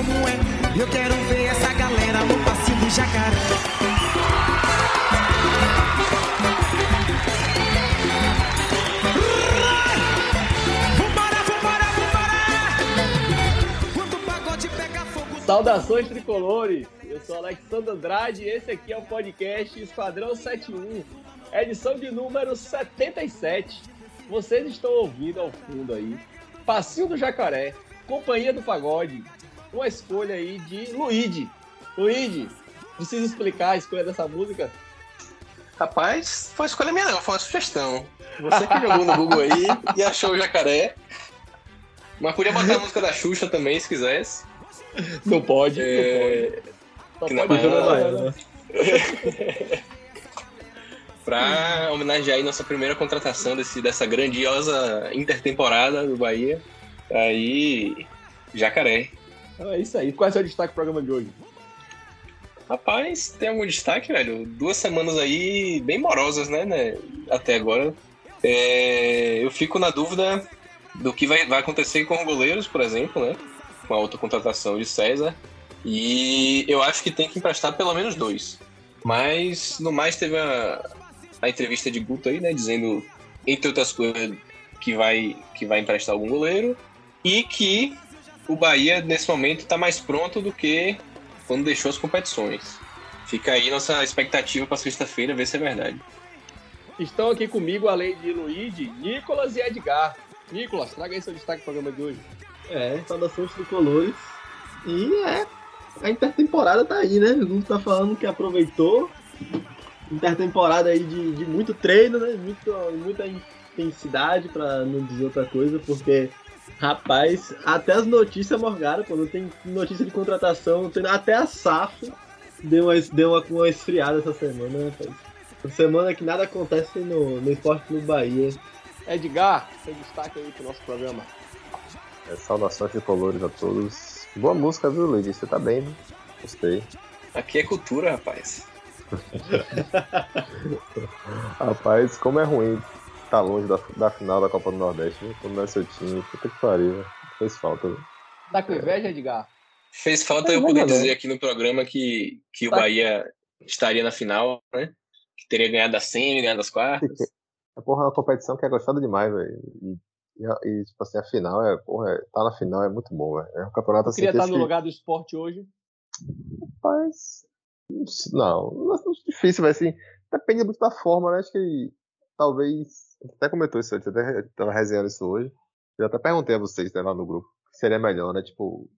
como é. Eu quero ver essa galera no passinho do jacaré. Vambora, vambora, vambora! Quando o pagode pega fogo. Saudações tricolores! Eu sou Alexandre Andrade e esse aqui é o podcast Esquadrão 71, edição de número 77. Vocês estão ouvindo ao fundo aí, Passinho do Jacaré, Companhia do Pagode, uma escolha aí de Luigi. Luigi, precisa explicar a escolha dessa música? Rapaz, foi escolha minha não, foi uma sugestão. Você que jogou no Google aí e achou o jacaré. Mas podia botar a música da Xuxa também, se quisesse. Não pode, É, não pode. Só pode Bahia- jogar Pra homenagear aí nossa primeira contratação desse, dessa grandiosa intertemporada do Bahia. Aí, jacaré. É isso aí. Qual é o seu destaque do programa de hoje? Rapaz, tem algum destaque, velho? Duas semanas aí bem morosas, né, né? Até agora. É, eu fico na dúvida do que vai, vai acontecer com os goleiros, por exemplo, né? Com a outra contratação de César. E eu acho que tem que emprestar pelo menos dois. Mas, no mais, teve a, a entrevista de Guto aí, né? Dizendo, entre outras coisas, que vai, que vai emprestar algum goleiro. E que o Bahia, nesse momento, está mais pronto do que quando deixou as competições. Fica aí nossa expectativa para sexta-feira, ver se é verdade. Estão aqui comigo, além de Luigi, Nicolas e Edgar. Nicolas, traga aí seu destaque do programa de hoje. É, saudações tricolores. E é, a intertemporada tá aí, né? O Guto tá falando que aproveitou. Intertemporada aí de, de muito treino, né? Muito, muita intensidade, pra não dizer outra coisa, porque, rapaz, até as notícias morgaram, quando tem notícia de contratação, tem- até a SAF deu uma, deu uma, uma esfriada essa semana, né, rapaz? Uma semana que nada acontece no, no Esporte Clube Bahia. Edgar, seu destaque aí pro nosso programa. É, saudações tricolores a todos. Boa música, viu, Luigi? Você tá bem, né? Gostei. Aqui é cultura, rapaz. Rapaz, como é ruim tá longe da, da final da Copa do Nordeste, né? Quando não é seu time, puta que pariu, né? Fez falta. né? Tá com inveja, Edgar? Fez falta É, eu poder não. dizer aqui no programa que, que o Tá. Bahia estaria na final, né? Que teria ganhado a semi, ganhado as quartas. A porra é uma competição que é gostada demais, velho. E, e, tipo assim, a final é, porra, é- tá na final é muito bom, velho. É um campeonato Eu assim queria que estar no lugar do esporte hoje. Rapaz, não, não é difícil, vai assim. Depende muito da forma, né? Acho que talvez. Até comentou isso antes, até tava resenhando isso hoje. Eu até perguntei a vocês né, lá no grupo o que seria melhor, né? Tipo,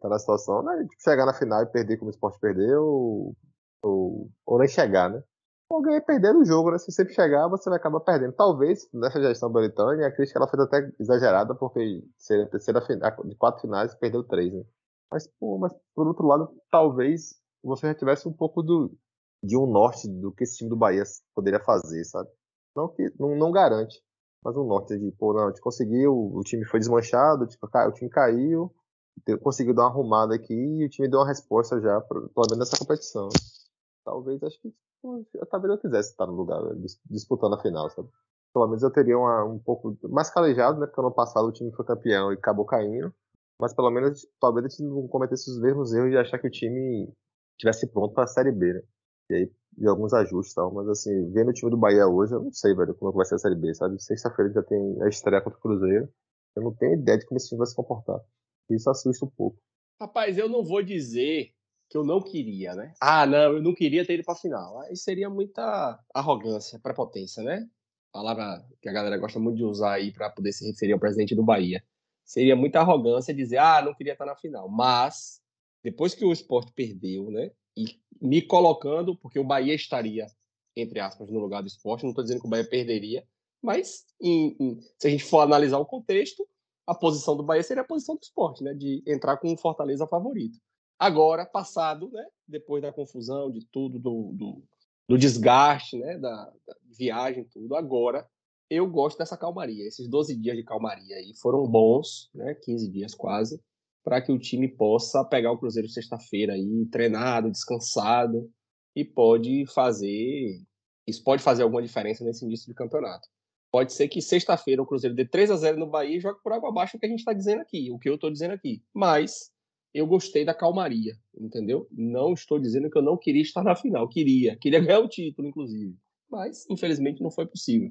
tá na situação, né? de Chegar na final e perder como o esporte perdeu, ou, ou, ou nem chegar, né? Ou ganhar e perder no jogo, né? Se sempre chegar, você vai acabar perdendo. Talvez, nessa gestão Belitânia, a crítica ela foi até exagerada, porque seria a terceira final, de quatro finais, perdeu três, né? Mas, pô, mas por outro lado, talvez você já tivesse um pouco do, de um norte do que esse time do Bahia poderia fazer, sabe? Não que não, não garante, mas um norte de, pô, não, a gente conseguiu, o time foi desmanchado, tipo, o time caiu, conseguiu dar uma arrumada aqui e o time deu uma resposta já, pelo menos nessa competição. Talvez, acho que, talvez eu quisesse estar no lugar, né, dis- disputando a final, sabe? Pelo menos eu teria uma- um pouco mais calejado, né? Porque ano passado o time foi campeão e acabou caindo. Mas pelo menos talvez a gente não cometesse os mesmos erros de achar que o time tivesse pronto para a Série B, né? E aí, de alguns ajustes e tal. Mas assim, vendo o time do Bahia hoje, eu não sei, velho, como é vai ser a Série B, sabe? Sexta-feira já tem a estreia contra o Cruzeiro. Eu não tenho ideia de como esse time vai se comportar. Isso assusta um pouco. Rapaz, eu não vou dizer que eu não queria, né? Ah, não, eu não queria ter ido pra final. Aí seria muita arrogância, prepotência, né? Palavra que a galera gosta muito de usar aí pra poder se referir ao presidente do Bahia. Seria muita arrogância dizer, ah, não queria estar na final. Mas, depois que o esporte perdeu, né? E me colocando, porque o Bahia estaria, entre aspas, no lugar do esporte, não estou dizendo que o Bahia perderia, mas em- em- se a gente for analisar o contexto, a posição do Bahia seria a posição do esporte, né? De entrar com o Fortaleza favorito. Agora, passado, né? Depois da confusão, de tudo, do, do, do desgaste, né? Da, da viagem, tudo. Agora, eu gosto dessa calmaria. Esses 12 dias de calmaria aí foram bons, né? 15 dias quase, para que o time possa pegar o Cruzeiro sexta-feira aí, treinado, descansado, e pode fazer. Isso pode fazer alguma diferença nesse início de campeonato. Pode ser que sexta-feira o Cruzeiro dê 3 a 0 no Bahia e jogue por água abaixo o que a gente está dizendo aqui, o que eu estou dizendo aqui. Mas eu gostei da calmaria, entendeu? Não estou dizendo que eu não queria estar na final, queria, queria ganhar o título, inclusive, mas infelizmente não foi possível.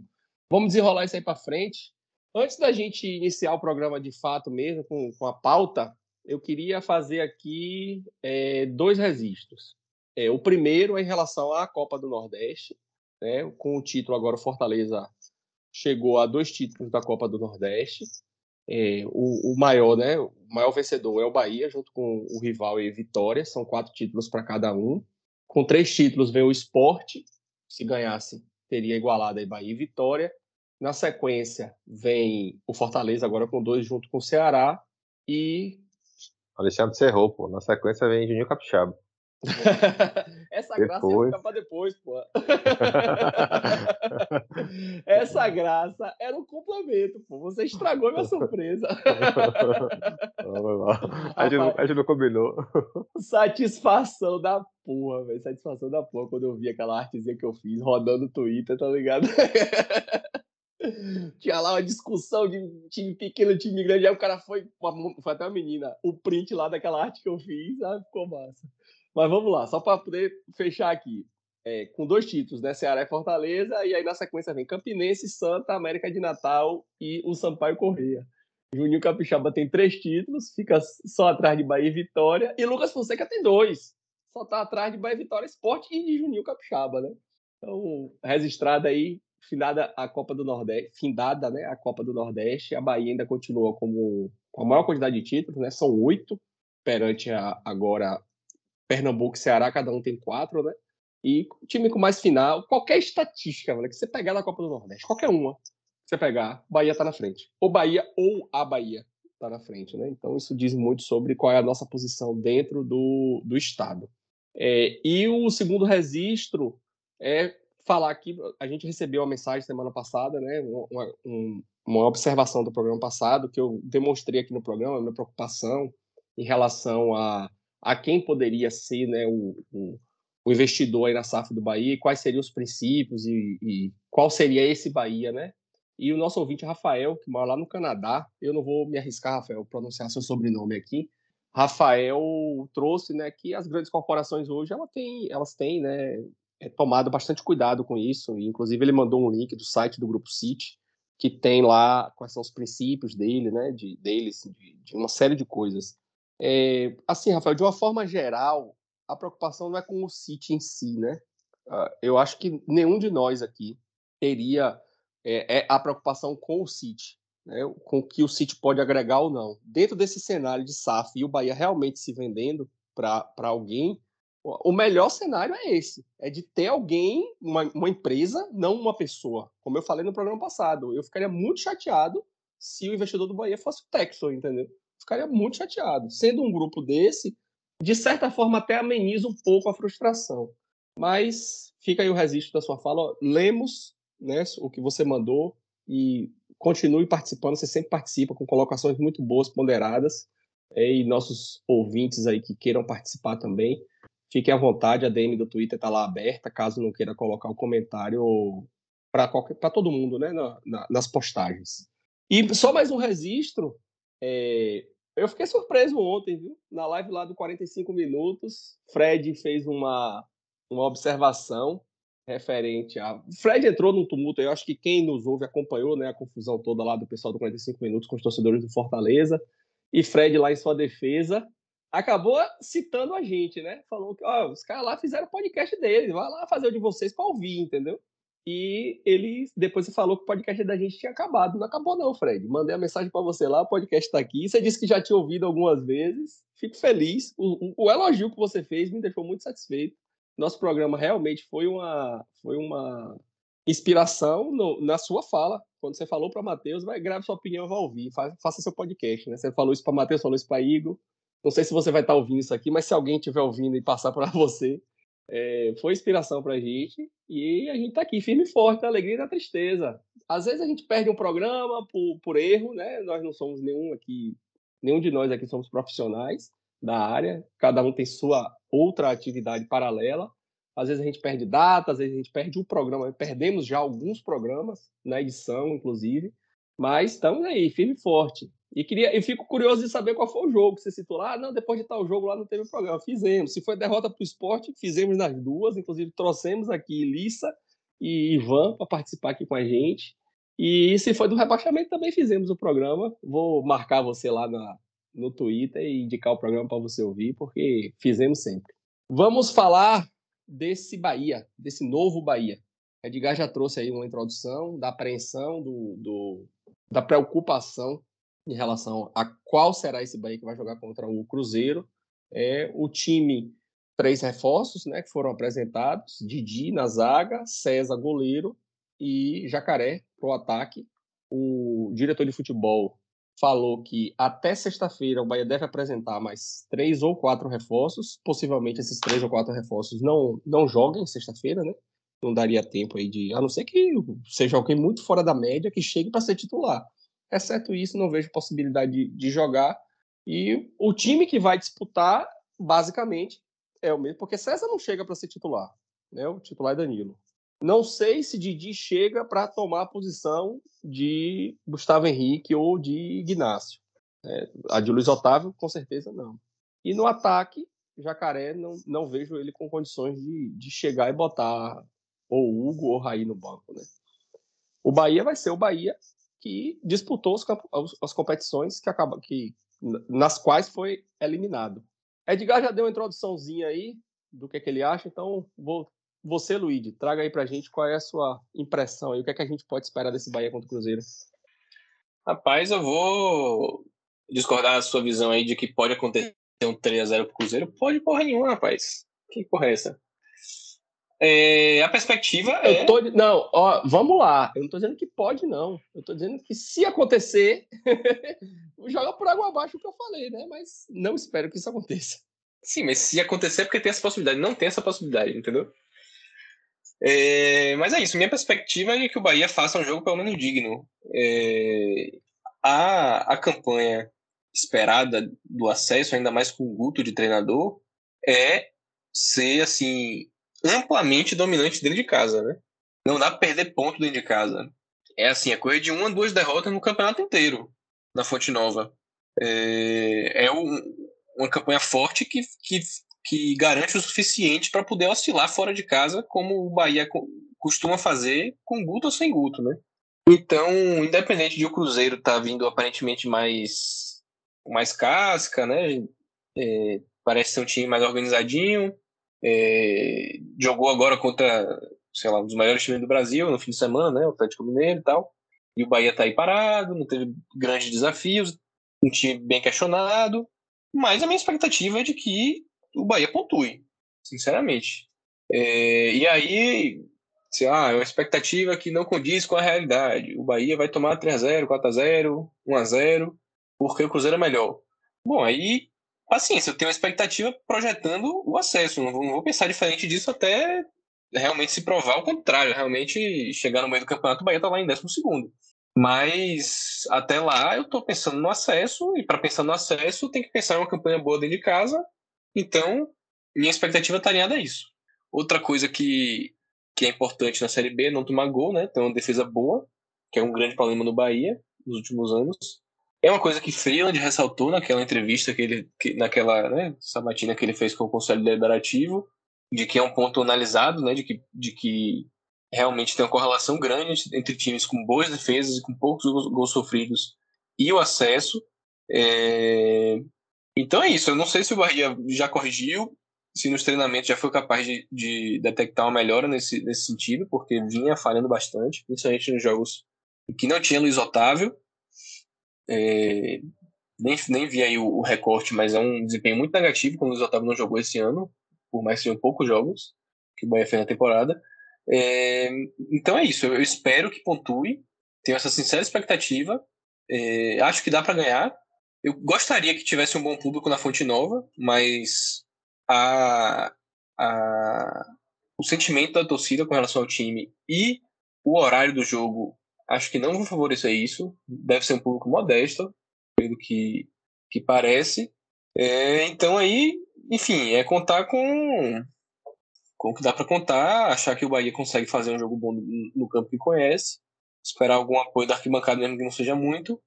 Vamos desenrolar isso aí para frente. Antes da gente iniciar o programa de fato mesmo, com, com a pauta, eu queria fazer aqui é, dois registros. É, o primeiro é em relação à Copa do Nordeste, né, com o título agora Fortaleza chegou a dois títulos da Copa do Nordeste. É, o, o, maior, né, o maior vencedor é o Bahia, junto com o rival e Vitória, são quatro títulos para cada um. Com três títulos vem o Esporte, se ganhasse teria igualado aí Bahia e Vitória. Na sequência vem o Fortaleza agora com dois junto com o Ceará e Alexandre Serrou, pô. Na sequência vem Juninho Capixaba. Essa depois... graça ia ficar pra depois, pô. Essa graça era um complemento, pô. Você estragou minha surpresa. a, gente não, a gente não combinou. Satisfação da porra, velho. Satisfação da porra quando eu vi aquela artezinha que eu fiz rodando no Twitter, tá ligado? Tinha lá uma discussão de time pequeno, time grande. Aí o cara foi, foi até uma menina, o print lá daquela arte que eu fiz, sabe? ficou massa. Mas vamos lá, só para poder fechar aqui. É, com dois títulos, né? Ceará e Fortaleza, e aí na sequência vem Campinense, Santa, América de Natal e o Sampaio Correia. Juninho Capixaba tem três títulos, fica só atrás de Bahia e Vitória, e Lucas Fonseca tem dois. Só tá atrás de Bahia Vitória Esporte e de Juninho Capixaba, né? Então, registrada aí, finada a Copa do Nordeste, findada, né? A Copa do Nordeste, a Bahia ainda continua como com a maior quantidade de títulos, né? São oito perante a, agora Pernambuco e Ceará, cada um tem quatro, né? E time com mais final, qualquer estatística, mano, que você pegar na Copa do Nordeste, qualquer uma você pegar, Bahia tá na frente. Ou Bahia ou a Bahia tá na frente, né? Então isso diz muito sobre qual é a nossa posição dentro do, do Estado. É, e o segundo registro é falar aqui, a gente recebeu uma mensagem semana passada, né? Uma, uma, uma observação do programa passado que eu demonstrei aqui no programa, minha preocupação em relação a a quem poderia ser né, o, o, o, investidor aí na SAF do Bahia, quais seriam os princípios e, e, qual seria esse Bahia, né? E o nosso ouvinte Rafael, que mora lá no Canadá, eu não vou me arriscar, Rafael, pronunciar seu sobrenome aqui. Rafael trouxe, né, que as grandes corporações hoje elas têm, elas têm, né, é, tomado bastante cuidado com isso. E, inclusive ele mandou um link do site do Grupo City que tem lá quais são os princípios dele, né, de deles, de, de uma série de coisas. É, assim, Rafael, de uma forma geral, a preocupação não é com o City em si, né? Uh, eu acho que nenhum de nós aqui teria é, é a preocupação com o City, né? com o que o City pode agregar ou não. Dentro desse cenário de SAF e o Bahia realmente se vendendo para alguém, o melhor cenário é esse: é de ter alguém, uma, uma empresa, não uma pessoa. Como eu falei no programa passado, eu ficaria muito chateado se o investidor do Bahia fosse o Texo, entendeu? ficaria muito chateado. Sendo um grupo desse, de certa forma até ameniza um pouco a frustração. Mas fica aí o registro da sua fala. Lemos né, o que você mandou e continue participando. Você sempre participa com colocações muito boas, ponderadas. E nossos ouvintes aí que queiram participar também, fiquem à vontade. A DM do Twitter está lá aberta, caso não queira colocar o comentário para todo mundo né, na, na, nas postagens. E só mais um registro. É, eu fiquei surpreso ontem, viu? Na live lá do 45 minutos, Fred fez uma, uma observação referente a. Fred entrou num tumulto, eu acho que quem nos ouve acompanhou né, a confusão toda lá do pessoal do 45 minutos com os torcedores do Fortaleza. E Fred, lá em sua defesa, acabou citando a gente, né? Falou que ó, os caras lá fizeram o podcast deles, vai lá fazer o de vocês para ouvir, entendeu? E ele depois você falou que o podcast da gente tinha acabado. Não acabou, não, Fred. Mandei a mensagem para você lá, o podcast está aqui. Você disse que já tinha ouvido algumas vezes. Fico feliz. O, o, elogio que você fez me deixou muito satisfeito. Nosso programa realmente foi uma, foi uma inspiração no, na sua fala. Quando você falou para Matheus, vai grave sua opinião, vai ouvir, fa, faça seu podcast. Né? Você falou isso para Matheus, falou isso para Igor. Não sei se você vai estar tá ouvindo isso aqui, mas se alguém estiver ouvindo e passar para você, é, foi inspiração para a gente e a gente está aqui firme e forte, na alegria e na tristeza. Às vezes a gente perde um programa por, por erro, né? Nós não somos nenhum aqui, nenhum de nós aqui somos profissionais da área, cada um tem sua outra atividade paralela. Às vezes a gente perde data, às vezes a gente perde um programa, perdemos já alguns programas na edição, inclusive, mas estamos aí, firme e forte. E queria, eu fico curioso de saber qual foi o jogo. Você citou lá, ah, não, depois de tal jogo lá não teve programa. Fizemos. Se foi derrota para o esporte, fizemos nas duas. Inclusive, trouxemos aqui Lissa e Ivan para participar aqui com a gente. E se foi do rebaixamento, também fizemos o programa. Vou marcar você lá na, no Twitter e indicar o programa para você ouvir, porque fizemos sempre. Vamos falar desse Bahia, desse novo Bahia. Edgar já trouxe aí uma introdução da apreensão, do, do, da preocupação em relação a qual será esse Bahia que vai jogar contra o Cruzeiro. É o time, três reforços né, que foram apresentados: Didi na zaga, César goleiro e Jacaré para o ataque. O diretor de futebol falou que até sexta-feira o Bahia deve apresentar mais três ou quatro reforços. Possivelmente esses três ou quatro reforços não, não joguem sexta-feira, né? Não daria tempo aí de. A não ser que seja alguém muito fora da média que chegue para ser titular. Exceto isso, não vejo possibilidade de, de jogar. E o time que vai disputar, basicamente, é o mesmo, porque César não chega para ser titular. Né? O titular é Danilo. Não sei se Didi chega para tomar a posição de Gustavo Henrique ou de Ignacio. É, a de Luiz Otávio, com certeza, não. E no ataque, Jacaré, não, não vejo ele com condições de, de chegar e botar ou Hugo ou Raí no banco. Né? O Bahia vai ser o Bahia que disputou os, as competições que acaba, que, nas quais foi eliminado. Edgar já deu uma introduçãozinha aí do que, é que ele acha, então vou você, Luigi, traga aí pra gente qual é a sua impressão e o que é que a gente pode esperar desse Bahia contra o Cruzeiro. Rapaz, eu vou discordar da sua visão aí de que pode acontecer um 3x0 pro Cruzeiro. Pode porra nenhuma, rapaz. Que porra é essa? É, a perspectiva é. Tô, não, ó, vamos lá. Eu não tô dizendo que pode, não. Eu tô dizendo que se acontecer, joga por água abaixo o que eu falei, né? Mas não espero que isso aconteça. Sim, mas se acontecer é porque tem essa possibilidade. Não tem essa possibilidade, entendeu? É, mas é isso, minha perspectiva é que o Bahia faça um jogo pelo menos digno. É, a, a campanha esperada do acesso, ainda mais com o Guto de treinador, é ser assim amplamente dominante dentro de casa, né? Não dá pra perder ponto dentro de casa. É assim, a coisa de uma, duas derrotas no campeonato inteiro na Fonte Nova. É, é um, uma campanha forte que, que que garante o suficiente para poder oscilar fora de casa, como o Bahia costuma fazer com Guto ou sem Guto, né? Então, independente de o Cruzeiro estar tá vindo aparentemente mais mais casca, né? É, parece ser um time mais organizadinho. É, jogou agora contra, sei lá, um dos maiores times do Brasil no fim de semana, né? O Atlético Mineiro e tal. E o Bahia está aí parado, não teve grandes desafios, um time bem questionado. Mas a minha expectativa é de que o Bahia pontue, sinceramente. É, e aí, sei lá, é uma expectativa que não condiz com a realidade. O Bahia vai tomar 3x0, 4x0, 1x0, porque o Cruzeiro é melhor. Bom, aí, paciência, eu tenho uma expectativa projetando o acesso. Não vou, não vou pensar diferente disso até realmente se provar o contrário. Realmente chegar no meio do campeonato, o Bahia tá lá em 12 segundo. Mas até lá eu estou pensando no acesso, e para pensar no acesso, tem que pensar em uma campanha boa dentro de casa então, minha expectativa está alinhada a isso. Outra coisa que, que é importante na Série B é não tomar gol, né? Ter uma defesa boa, que é um grande problema no Bahia nos últimos anos. É uma coisa que Freeland ressaltou naquela entrevista que ele, que, naquela né, sabatina que ele fez com o Conselho Deliberativo, de que é um ponto analisado, né, de que, de que realmente tem uma correlação grande entre times com boas defesas e com poucos gols, sofridos e o acesso. É, então é isso. Eu não sei se o Bahia já corrigiu, se nos treinamentos já foi capaz de, de detectar uma melhora nesse, nesse sentido, porque vinha falhando bastante, principalmente nos jogos que não tinha Luiz Otávio. É, nem, nem vi aí o, o, recorte, mas é um desempenho muito negativo quando o Luiz Otávio não jogou esse ano, por mais que sejam poucos jogos que o Bahia fez na temporada. É, então é isso. Eu, espero que pontue. Tenho essa sincera expectativa. É, acho que dá para ganhar. Eu gostaria que tivesse um bom público na Fonte Nova, mas a, a, o sentimento da torcida com relação ao time e o horário do jogo acho que não vão favorecer isso. Deve ser um público modesto, pelo que, que parece. É, então aí, enfim, é contar com, com o que dá para contar, achar que o Bahia consegue fazer um jogo bom no, no campo que conhece, esperar algum apoio da arquibancada mesmo que não seja muito,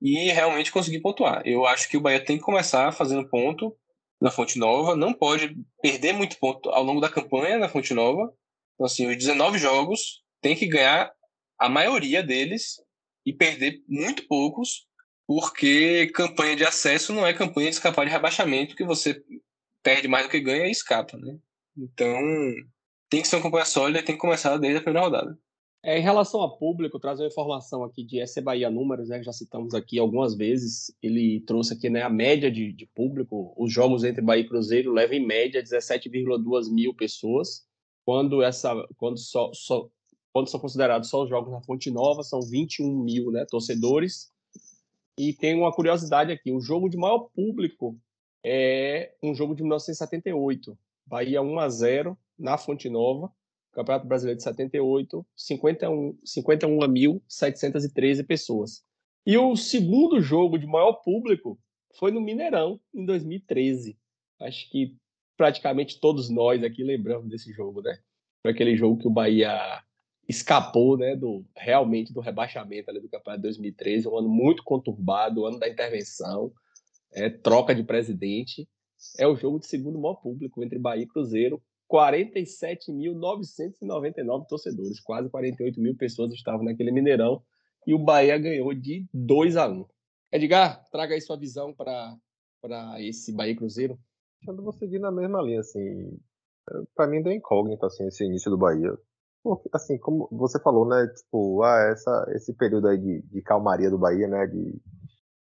e realmente conseguir pontuar. Eu acho que o Bahia tem que começar fazendo ponto na Fonte Nova, não pode perder muito ponto ao longo da campanha na Fonte Nova. Então, assim, os 19 jogos tem que ganhar a maioria deles e perder muito poucos, porque campanha de acesso não é campanha de escapar de rebaixamento, que você perde mais do que ganha e escapa, né? Então, tem que ser uma campanha sólida e tem que começar desde a primeira rodada. É, em relação a público, trazer uma informação aqui de SC Bahia Números, né, já citamos aqui algumas vezes. Ele trouxe aqui né, a média de, de público. Os jogos entre Bahia e Cruzeiro levam em média 17,2 mil pessoas, quando, essa, quando, só, quando são considerados só os jogos na Fonte Nova, são 21 mil né, torcedores. E tem uma curiosidade aqui: o jogo de maior público é um jogo de 1978, Bahia 1 a 0 na Fonte Nova Campeonato Brasileiro de 78, 51, 51.713 pessoas. E o segundo jogo de maior público foi no Mineirão, em 2013. Acho que praticamente todos nós aqui lembramos desse jogo, né? Foi aquele jogo que o Bahia escapou, né, do realmente do rebaixamento ali do Campeonato de 2013, um ano muito conturbado, o ano da intervenção, é, troca de presidente. É o jogo de segundo maior público entre Bahia e Cruzeiro, 47.999 torcedores, quase 48 mil pessoas estavam naquele Mineirão e o Bahia ganhou de 2 a 1. Edgar, traga aí sua visão para esse Bahia Cruzeiro. Eu vou seguir na mesma linha, assim. Para mim, deu incógnito, assim, esse início do Bahia. Assim, como você falou, né? Tipo, ah, essa, esse período aí de, de calmaria do Bahia, né? De,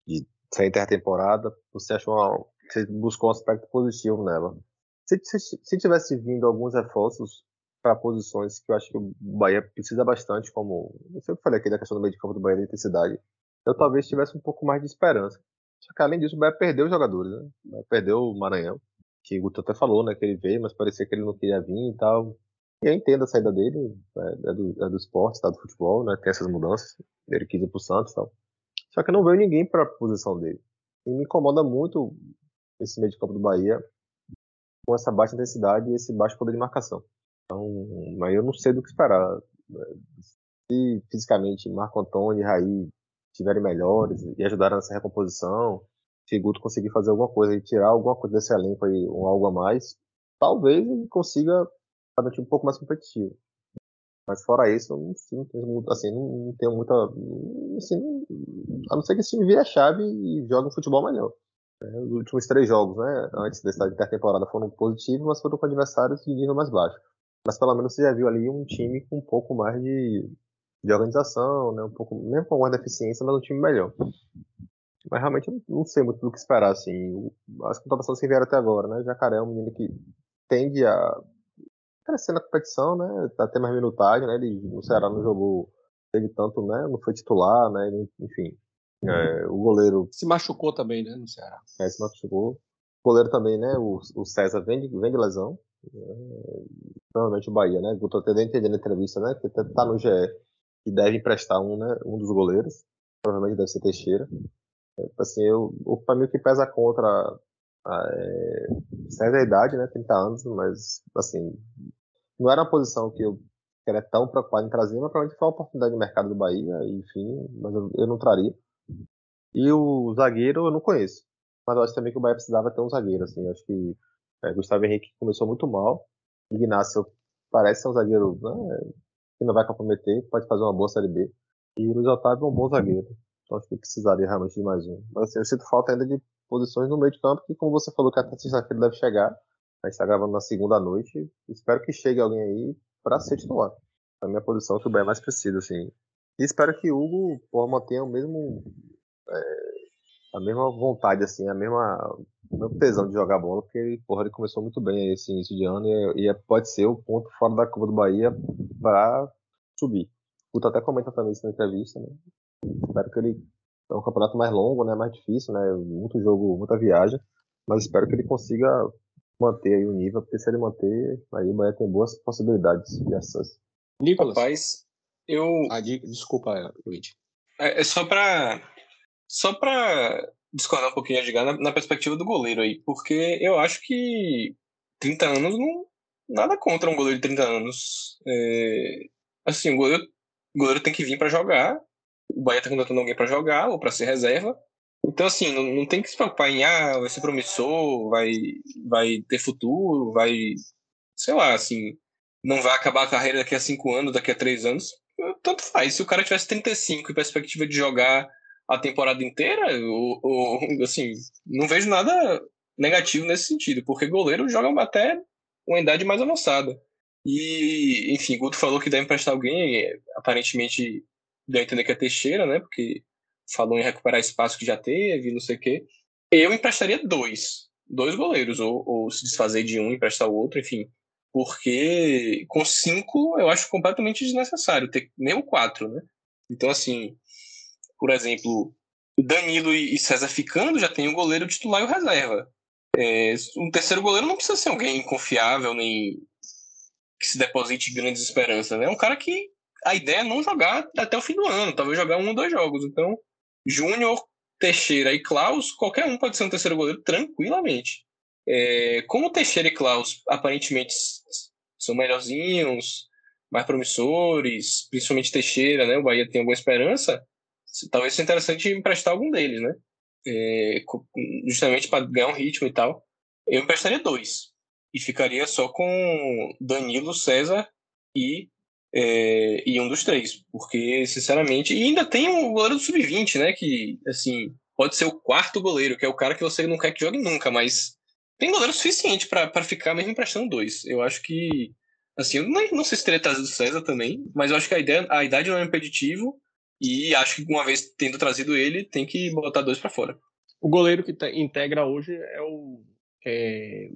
de ser intertemporada, você achou uma, você buscou um aspecto positivo nela. Se, se, se tivesse vindo alguns reforços para posições que eu acho que o Bahia precisa bastante, como eu sempre falei aqui da questão do meio de campo do Bahia da intensidade, eu talvez tivesse um pouco mais de esperança. Só que além disso, o Bahia perdeu os jogadores, né? O Bahia perdeu o Maranhão, que o Guto até falou, né, que ele veio, mas parecia que ele não queria vir e tal. Eu entendo a saída dele, é, é do, é do esporte, tá, do futebol, né, tem essas mudanças. Ele quis ir pro Santos e tal. Só que não veio ninguém para a posição dele. E me incomoda muito esse meio de campo do Bahia, com essa baixa intensidade e esse baixo poder de marcação. Então, mas eu não sei do que esperar. Se fisicamente Marco Antônio e Raí estiverem melhores e ajudarem nessa recomposição, se Guto conseguir fazer alguma coisa e tirar alguma coisa desse elenco aí, um algo a mais, talvez ele consiga um time um pouco mais competitivo. Mas fora isso, eu não, não, assim, não, não tenho muita. Assim, a não ser que esse time vire a chave e jogue um futebol melhor. É, os últimos três jogos, né, antes dessa intertemporada foram positivos, mas foram com adversários de nível mais baixo. Mas pelo menos você já viu ali um time com um pouco mais de, de organização, né, um pouco, mesmo com alguma deficiência, mas um time melhor. Mas realmente eu não sei muito do que esperar, assim. As contratações que vieram até agora, né, Jacaré é um menino que tende a crescer na competição, né, a ter mais minutagem, né, ele no Ceará não jogou, teve tanto, né, não foi titular, né, enfim, é, o goleiro. Se machucou também, né, no Ceará. É, se machucou. O goleiro também, né? O, o César vem de, vem de lesão. É, provavelmente o Bahia, né? Guto até entendendo na entrevista, né? Que até tá no GE. Que deve emprestar um, né? Um dos goleiros. Provavelmente deve ser Teixeira. É, assim, eu, pra mim o que pesa contra a, César é a idade, né? 30 anos, mas assim. Não era uma posição que eu era tão preocupado em trazer, mas provavelmente foi uma oportunidade de mercado do Bahia, enfim, mas eu, eu não traria. E o zagueiro eu não conheço. Mas eu acho também que o Bahia precisava ter um zagueiro, assim. Acho que é, Gustavo Henrique começou muito mal. Ignacio parece ser um zagueiro né, que não vai comprometer, pode fazer uma boa Série B. E Luiz Otávio é um bom zagueiro. Então acho que precisaria realmente de mais um. Mas assim, eu sinto falta ainda de posições no meio de campo, que como você falou que até sexta-feira deve chegar. A gente está gravando na segunda noite. Espero que chegue alguém aí para ser titular. É a minha posição que o Bahia mais precisa, assim. E espero que o Hugo porra, mantenha o mesmo é, a mesma vontade, assim, a mesma, o mesmo tesão de jogar bola, porque ele, porra, ele começou muito bem esse início de ano e, e pode ser o ponto fora da curva do Bahia para subir. O Guto até comenta também isso na entrevista, né? Espero que ele. É um campeonato mais longo, né? Mais difícil, né? Muito jogo, muita viagem. Mas espero que ele consiga manter aí o nível, porque se ele manter, aí o Bahia tem boas possibilidades de acesso. Nicolas. Rapaz, eu. Ah, desculpa, Luiz. É, é só para só para discordar um pouquinho, Edgar, na, na perspectiva do goleiro aí, porque eu acho que 30 anos não. Nada contra um goleiro de 30 anos. É, assim, o goleiro, o goleiro tem que vir para jogar o Bahia tá contratando alguém para jogar ou para ser reserva. Então, assim, não, não, tem que se preocupar em, ah, vai ser promissor, vai, vai ter futuro, vai, sei lá, assim, não vai acabar a carreira daqui a cinco anos, daqui a três anos. Tanto faz. Se o cara tivesse 35 e perspectiva de jogar a temporada inteira, ou, ou, assim, não vejo nada negativo nesse sentido, porque goleiro joga até uma idade mais avançada. E, enfim, Guto falou que deve emprestar alguém, aparentemente deu a entender que é Teixeira, né? Porque falou em recuperar espaço que já teve, não sei o quê. Eu emprestaria dois, dois goleiros, ou, ou se desfazer de um e emprestar o outro, enfim. Porque com cinco eu acho completamente desnecessário ter nem o quatro, né? Então, assim, por exemplo, Danilo e César ficando, já tem o goleiro titular e o reserva. É, um terceiro goleiro não precisa ser alguém confiável, nem que se deposite grandes esperanças, né? É um cara que a ideia é não jogar até o fim do ano, talvez jogar um ou dois jogos. Então, Júnior, Teixeira e Klaus, qualquer um pode ser um terceiro goleiro tranquilamente. É, como Teixeira e Klaus aparentemente são melhorzinhos, mais promissores, principalmente Teixeira, né? O Bahia tem alguma esperança. Talvez seja interessante emprestar algum deles, né? É, justamente para ganhar um ritmo e tal. Eu emprestaria dois. E ficaria só com Danilo, César e é, e um dos três, porque, sinceramente, e ainda tem o goleiro do sub-20, né? Que, assim, pode ser o quarto goleiro, que é o cara que você não quer que jogue nunca, mas tem goleiro suficiente para ficar mesmo emprestando dois. Eu acho que, assim, eu não, não sei se teria trazido o César também, mas eu acho que a, ideia, a idade não é impeditivo e acho que uma vez tendo trazido ele, tem que botar dois para fora. O goleiro que integra hoje é o, é,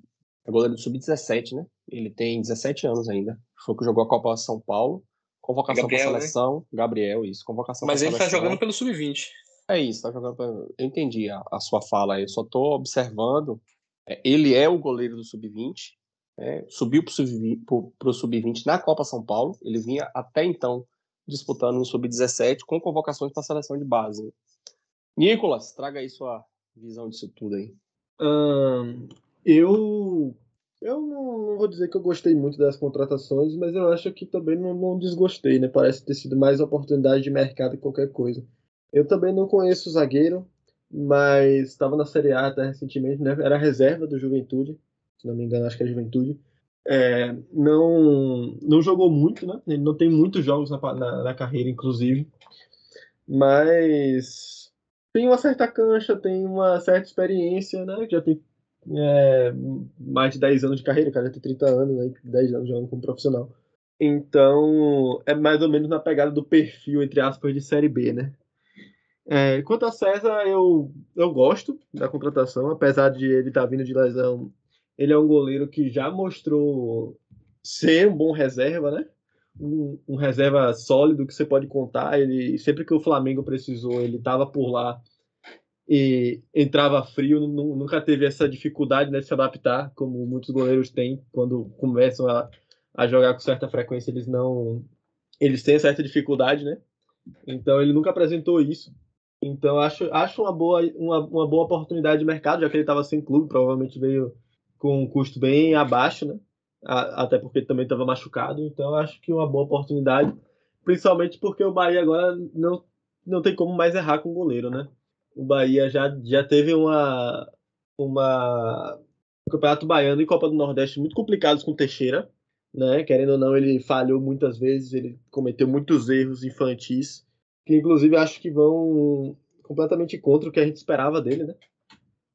é goleiro do sub-17, né? Ele tem 17 anos ainda. Foi o que jogou a Copa São Paulo. Convocação para né? seleção. Né? Gabriel, isso. Convocação Mas ele está jogando pelo sub-20. É isso, tá jogando pelo... Eu entendi a, a, sua fala aí. Eu só tô observando. É, ele é o goleiro do sub-20. É, subiu para o sub-20 na Copa São Paulo. Ele vinha até então disputando no sub-17 com convocações para a seleção de base. Nicolas, traga aí sua visão disso tudo aí. Hum, eu eu não, vou dizer que eu gostei muito das contratações, mas eu acho que também não, não desgostei, né? Parece ter sido mais oportunidade de mercado que qualquer coisa. Eu também não conheço o zagueiro, mas estava na Série A até recentemente, né? Era reserva do Juventude, se não me engano, acho que é Juventude. É, não, não jogou muito, né? Ele não tem muitos jogos na, na, na carreira, inclusive. Mas tem uma certa cancha, tem uma certa experiência, né? Já tem é, mais de 10 anos de carreira, o cara já tem 30 anos, né, 10 anos jogando como profissional. Então, é mais ou menos na pegada do perfil, entre aspas, de Série B, né? É, quanto a César, eu, eu gosto da contratação, apesar de ele estar tá vindo de lesão. Ele é um goleiro que já mostrou ser um bom reserva, né? Um, um reserva sólido que você pode contar. Ele sempre que o Flamengo precisou, ele estava por lá e entrava frio, nunca teve essa dificuldade né, de se adaptar, como muitos goleiros têm quando começam a, a jogar com certa frequência, eles não eles têm certa dificuldade, né? Então ele nunca apresentou isso. Então acho, acho uma boa uma, uma boa oportunidade de mercado, já que ele estava sem clube, provavelmente veio com um custo bem abaixo, né? A, até porque também estava machucado, então acho que uma boa oportunidade, principalmente porque o Bahia agora não não tem como mais errar com o goleiro, né? O Bahia já, já teve uma, uma um campeonato baiano e Copa do Nordeste muito complicados com o Teixeira, né? Querendo ou não, ele falhou muitas vezes, ele cometeu muitos erros infantis, que inclusive acho que vão completamente contra o que a gente esperava dele, né?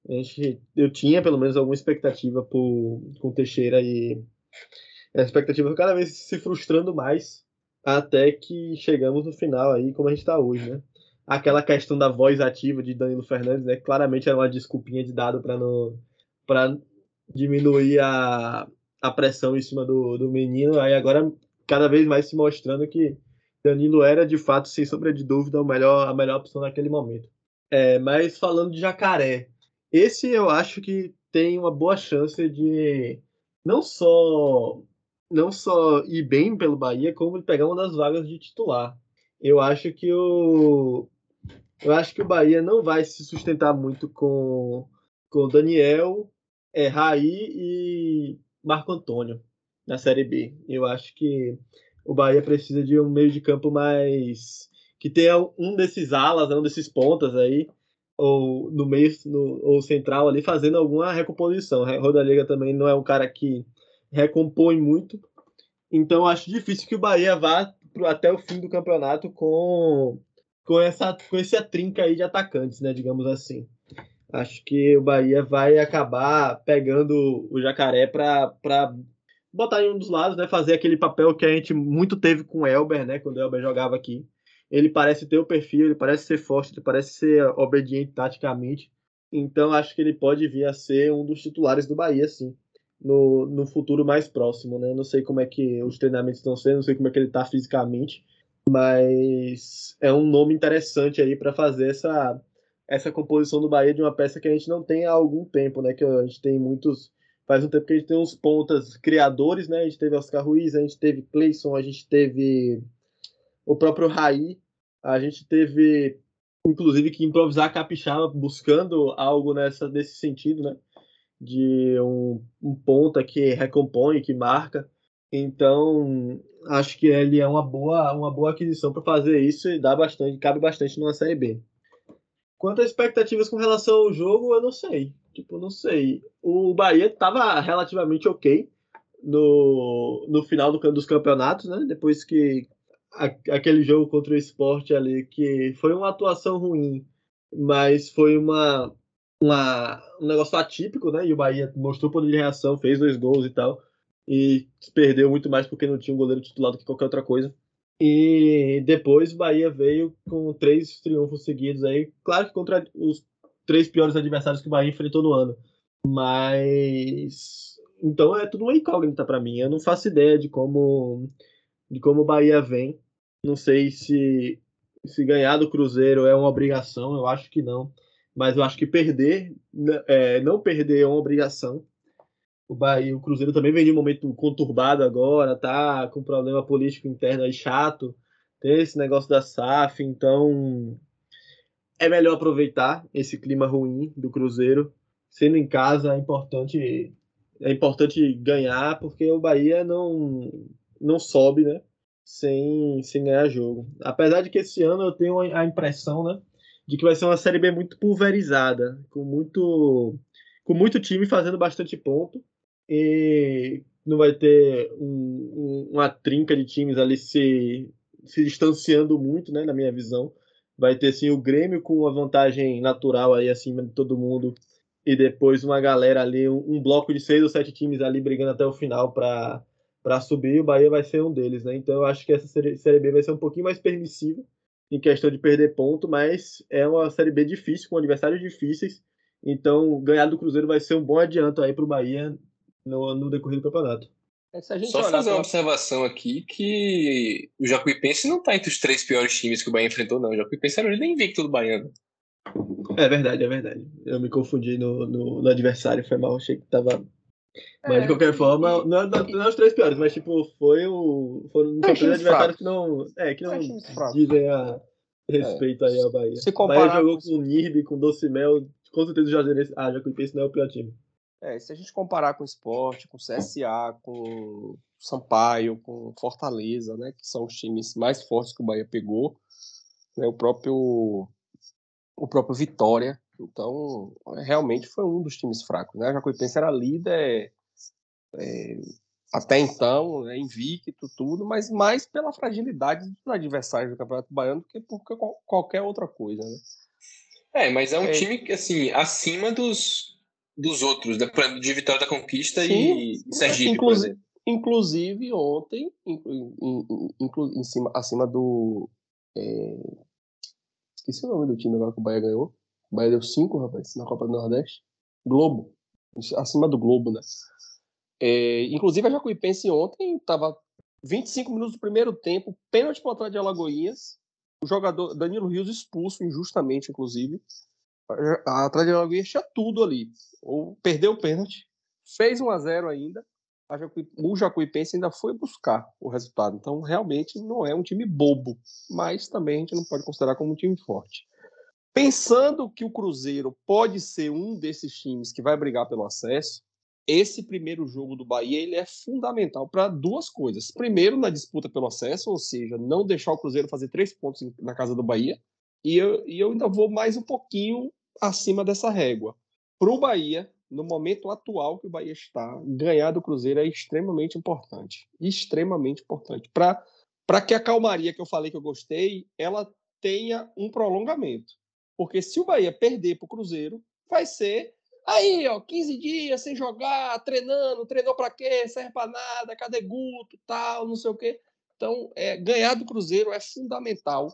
A gente, eu tinha pelo menos alguma expectativa por, com o Teixeira e a expectativa foi cada vez se frustrando mais até que chegamos no final aí, como a gente está hoje, né? Aquela questão da voz ativa de Danilo Fernandes, né? Claramente era uma desculpinha de dado para não para diminuir a, a pressão em cima do, do menino. Aí agora cada vez mais se mostrando que Danilo era de fato, sem sombra de dúvida, o melhor, a melhor opção naquele momento. É, mas falando de Jacaré, esse eu acho que tem uma boa chance de não só não só ir bem pelo Bahia, como pegar uma das vagas de titular. Eu acho que o eu acho que o Bahia não vai se sustentar muito com, com Daniel, é, Raí e Marco Antônio na Série B. Eu acho que o Bahia precisa de um meio de campo mais que tenha um desses alas, né, um desses pontas aí, ou no meio, no, ou central ali, fazendo alguma recomposição. Rodallega também não é um cara que recompõe muito, então acho difícil que o Bahia vá até o fim do campeonato com, com, essa, com esse trinca aí de atacantes, né, digamos assim. Acho que o Bahia vai acabar pegando o Jacaré para botar em um dos lados, né, fazer aquele papel que a gente muito teve com o Elber, né, quando o Elber jogava aqui. Ele parece ter o perfil, ele parece ser forte, ele parece ser obediente taticamente. Então acho que ele pode vir a ser um dos titulares do Bahia, sim, no, no futuro mais próximo, né? Não sei como é que os treinamentos estão sendo, não sei como é que ele está fisicamente, mas é um nome interessante aí para fazer essa essa composição do Bahia de uma peça que a gente não tem há algum tempo, né? Que a gente tem muitos faz um tempo que a gente tem uns pontas criadores, né? A gente teve Oscar Ruiz, a gente teve Cleison, a gente teve o próprio Raí, a gente teve inclusive que improvisar capixaba buscando algo nessa nesse sentido, né? De um, um ponta que recompõe, que marca. Então, acho que ele é uma boa, uma boa aquisição para fazer isso e dá bastante, cabe bastante numa série B. Quanto às expectativas com relação ao jogo, eu não sei. Tipo, não sei. O Bahia estava relativamente ok no, no final do, dos campeonatos, né? Depois que a, aquele jogo contra o esporte ali, que foi uma atuação ruim, mas foi uma, uma, um negócio atípico, né? E o Bahia mostrou poder de reação, fez dois gols e tal. E perdeu muito mais porque não tinha um goleiro titular do que qualquer outra coisa. E depois o Bahia veio com três triunfos seguidos aí. Claro que contra os três piores adversários que o Bahia enfrentou no ano. Mas então é tudo uma incógnita para mim. Eu não faço ideia de como de como o Bahia vem. Não sei se se ganhar do Cruzeiro é uma obrigação. Eu acho que não. Mas eu acho que perder, é, não perder é uma obrigação. O Bahia, o Cruzeiro também vem de um momento conturbado agora, tá com problema político interno aí chato. Tem esse negócio da SAF, então é melhor aproveitar esse clima ruim do Cruzeiro. Sendo em casa é importante é importante ganhar porque o Bahia não não sobe, né? Sem, sem ganhar jogo. Apesar de que esse ano eu tenho a impressão, né, de que vai ser uma série B muito pulverizada, com muito com muito time fazendo bastante ponto e não vai ter um, um, uma trinca de times ali se se distanciando muito, né, na minha visão vai ter sim o Grêmio com uma vantagem natural aí acima de todo mundo e depois uma galera ali, um, um bloco de seis ou sete times ali brigando até o final para para subir, o Bahia vai ser um deles, né? Então eu acho que essa série, série B vai ser um pouquinho mais permissiva em questão de perder ponto, mas é uma série B difícil, com adversários difíceis. Então, ganhar do Cruzeiro vai ser um bom adianto aí para o Bahia no, no decorrer do campeonato. É, Só fazer pra... uma observação aqui que o Jacuipense não está entre os três piores times que o Bahia enfrentou, não. O Jacuipense era o líder invicto do Baiano. É verdade, é verdade. Eu me confundi no, no, no adversário, foi mal, achei que tava. Mas é, de qualquer forma, não, não, não é os três piores, mas tipo, foi o. Foram é três adversários que não. É, que não dizem a respeito é. aí ao Bahia. Se comparar, Bahia jogou com o Nirby, com o Docimel, com certeza o Juazeirense. Ah, Jacuipense não é o pior time. É, se a gente comparar com o esporte, com o CSA, com Sampaio, com Fortaleza, né, que são os times mais fortes que o Bahia pegou, né, o próprio o próprio Vitória, então realmente foi um dos times fracos, né? A Jacuipense era líder é, até então, né, invicto, tudo, mas mais pela fragilidade dos adversários do Campeonato Baiano do que por qualquer outra coisa, né? É, mas é um é... time que, assim, acima dos, dos outros, né? de Vitória da Conquista Sim, e Sergipe, inclusive, inclusive ontem, inclu, inclu, em cima, acima do. É... Esqueci o nome do time agora que o Bahia ganhou. O Bahia deu 5, rapaz, na Copa do Nordeste. Globo. Acima do Globo, né? É, inclusive a Jacuipense ontem estava 25 minutos do primeiro tempo, pênalti para o Atlético de Alagoinhas. O jogador Danilo Rios expulso injustamente, inclusive a Atlético Alagoas tinha tudo ali. Ou perdeu o pênalti, fez 1 a 0 ainda. Jacuí, o Jacuipense ainda foi buscar o resultado. Então, realmente, não é um time bobo, mas também a gente não pode considerar como um time forte. Pensando que o Cruzeiro pode ser um desses times que vai brigar pelo acesso, esse primeiro jogo do Bahia ele é fundamental para duas coisas. Primeiro, na disputa pelo acesso, ou seja, não deixar o Cruzeiro fazer três pontos na casa do Bahia. E eu, e eu ainda vou mais um pouquinho acima dessa régua. Para o Bahia, no momento atual que o Bahia está, ganhar do Cruzeiro é extremamente importante. Extremamente importante. Para que a calmaria que eu falei que eu gostei, ela tenha um prolongamento. Porque se o Bahia perder para o Cruzeiro, vai ser aí, ó, 15 dias sem jogar, treinando, treinou para quê? Serve para nada, cadê Guto, tal, não sei o quê. Então, é, ganhar do Cruzeiro é fundamental,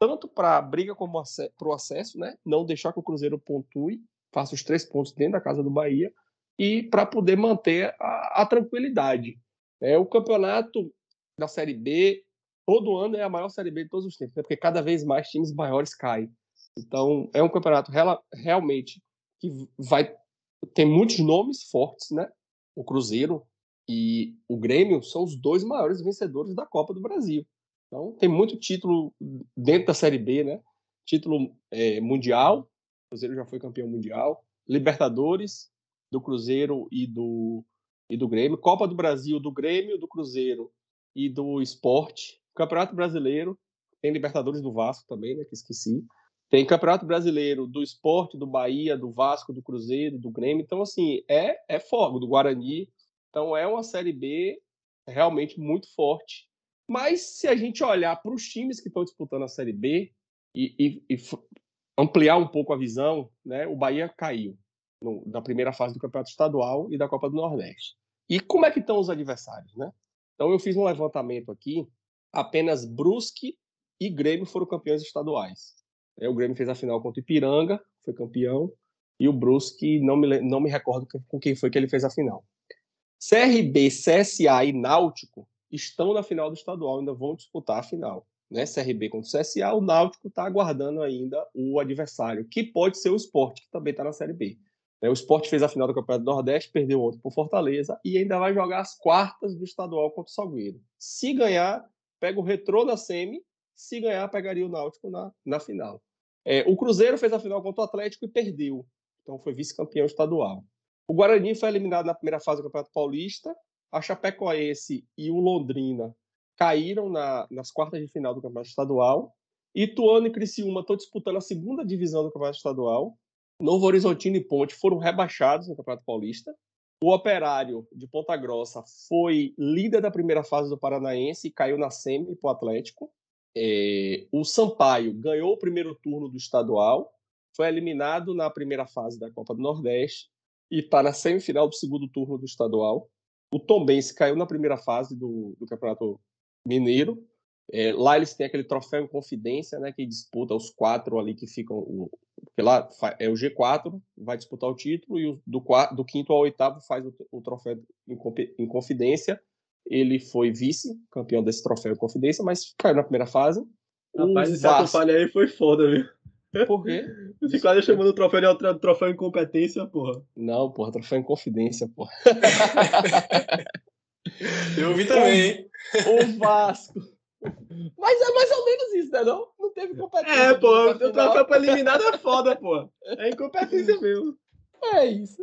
tanto para a briga como para o acesso, né? Não deixar que o Cruzeiro pontue, faça os três pontos dentro da casa do Bahia e para poder manter a, a tranquilidade. É, o campeonato da Série B, todo ano é a maior Série B de todos os tempos, né? porque cada vez mais times maiores caem. Então, é um campeonato real, realmente que vai tem muitos nomes fortes, né? O Cruzeiro e o Grêmio são os dois maiores vencedores da Copa do Brasil. Então, tem muito título dentro da Série B, né? Título é, mundial, o Cruzeiro já foi campeão mundial, Libertadores do Cruzeiro e do, e do Grêmio, Copa do Brasil do Grêmio, do Cruzeiro e do Esporte, Campeonato Brasileiro, tem Libertadores do Vasco também, né, que esqueci. Tem Campeonato Brasileiro do Esporte, do Bahia, do Vasco, do Cruzeiro, do Grêmio. Então, assim, é, é fogo, do Guarani. Então, é uma Série B realmente muito forte. Mas, se a gente olhar para os times que estão disputando a Série B e, e, e ampliar um pouco a visão, né, o Bahia caiu no, na primeira fase do Campeonato Estadual e da Copa do Nordeste. E como é que estão os adversários, né? Então eu fiz um levantamento aqui, apenas Brusque e Grêmio foram campeões estaduais. É, o Grêmio fez a final contra o Ipiranga, foi campeão, e o Brusque, não me, não me recordo com quem foi que ele fez a final. CRB, CSA e Náutico estão na final do estadual, ainda vão disputar a final né, CRB contra o CSA, o Náutico está aguardando ainda o adversário, que pode ser o Sport, que também está na Série B. É, o Sport fez a final do Campeonato do Nordeste, perdeu ontem por Fortaleza e ainda vai jogar as quartas do estadual contra o Salgueiro. Se ganhar, pega o Retrô na semi, se ganhar, pegaria o Náutico na, na final. É, o Cruzeiro fez a final contra o Atlético e perdeu, então foi vice-campeão estadual. O Guarani foi eliminado na primeira fase do Campeonato Paulista, a Chapecoense e o Londrina caíram na, nas quartas de final do Campeonato Estadual. Ituano e Criciúma estão disputando a segunda divisão do Campeonato Estadual. Novo Horizontino e Ponte foram rebaixados no Campeonato Paulista. O Operário de Ponta Grossa foi líder da primeira fase do Paranaense e caiu na semi para o Atlético. É, o Sampaio ganhou o primeiro turno do estadual, foi eliminado na primeira fase da Copa do Nordeste e está na semifinal do segundo turno do estadual. O Tombense caiu na primeira fase do, do Campeonato Mineiro. É, lá eles têm aquele troféu em confidência, né, que disputa os quatro ali que ficam. O, porque lá é o G4, vai disputar o título, e o, do, do quinto ao oitavo faz o, o troféu em, em, confidência. Ele foi vice-campeão desse troféu em confidência, mas caiu na primeira fase. Rapaz, esse Vasco... aí foi foda, viu? Por quê? Esse quase chamando o troféu de troféu em competência, porra. Não, porra, troféu em confidência, porra. Eu ouvi também, hein? O Vasco. Mas é mais ou menos isso, né? Não, não teve competência. É, pô, o troféu pra eliminado é foda, pô. É incompetência mesmo. É isso.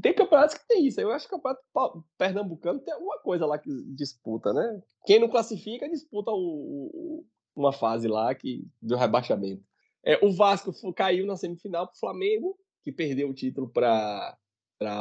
Tem campeonatos que tem isso. Eu acho que o campeonato pernambucano tem alguma coisa lá que disputa, né? Quem não classifica, disputa o, o, uma fase lá que, do rebaixamento. É, o Vasco caiu na semifinal pro Flamengo, que perdeu o título para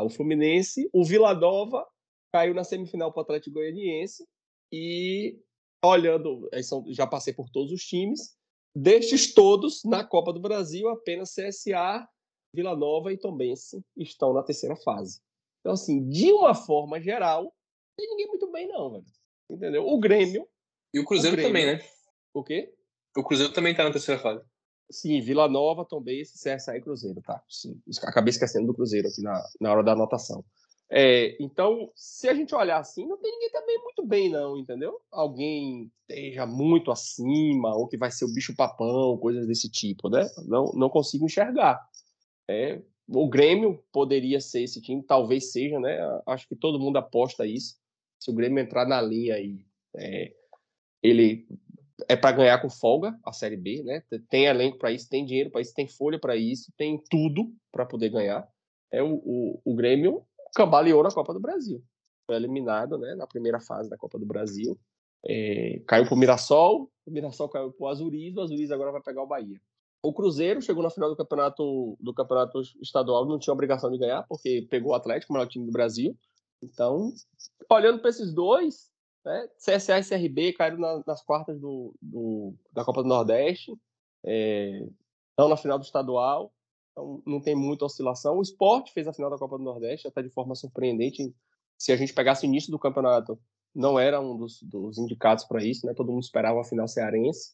o Fluminense. O Vila Nova caiu na semifinal para o Atlético Goianiense e olhando, já passei por todos os times, destes todos, na Copa do Brasil, apenas CSA, Vila Nova e Tombense estão na terceira fase. Então, assim, de uma forma geral, não tem ninguém muito bem, não, velho. Entendeu? O Grêmio. E o Cruzeiro o Grêmio, também, né? O quê? O Cruzeiro também tá na terceira fase. Sim, Vila Nova, Tombense, CSA e Cruzeiro, tá? Sim. Acabei esquecendo do Cruzeiro aqui na, na hora da anotação. É, então, se a gente olhar assim, não tem ninguém também muito bem, não, entendeu? Alguém esteja muito acima, ou que vai ser o bicho-papão, coisas desse tipo, né? Não, não consigo enxergar. É, o Grêmio poderia ser esse time, talvez seja, né? Acho que todo mundo aposta isso. Se o Grêmio entrar na linha aí, é, ele é para ganhar com folga a Série B, né? Tem elenco para isso, tem dinheiro para isso, tem folha para isso, tem tudo para poder ganhar. É o, o, o Grêmio cambaleou na Copa do Brasil. Foi eliminado né, na primeira fase da Copa do Brasil. É, caiu para o Mirassol, o Mirassol caiu para o Azuriz, o Azuriz agora vai pegar o Bahia. O Cruzeiro chegou na final do campeonato, do campeonato estadual, não tinha obrigação de ganhar, porque pegou o Atlético, o melhor time do Brasil. Então, olhando para esses dois, né, CSA e CRB caíram na, nas quartas do, do, da Copa do Nordeste, é, estão na final do estadual, então não tem muita oscilação. O esporte fez a final da Copa do Nordeste, até de forma surpreendente. Se a gente pegasse o início do campeonato, não era um dos, dos indicados para isso, né? Todo mundo esperava a final cearense.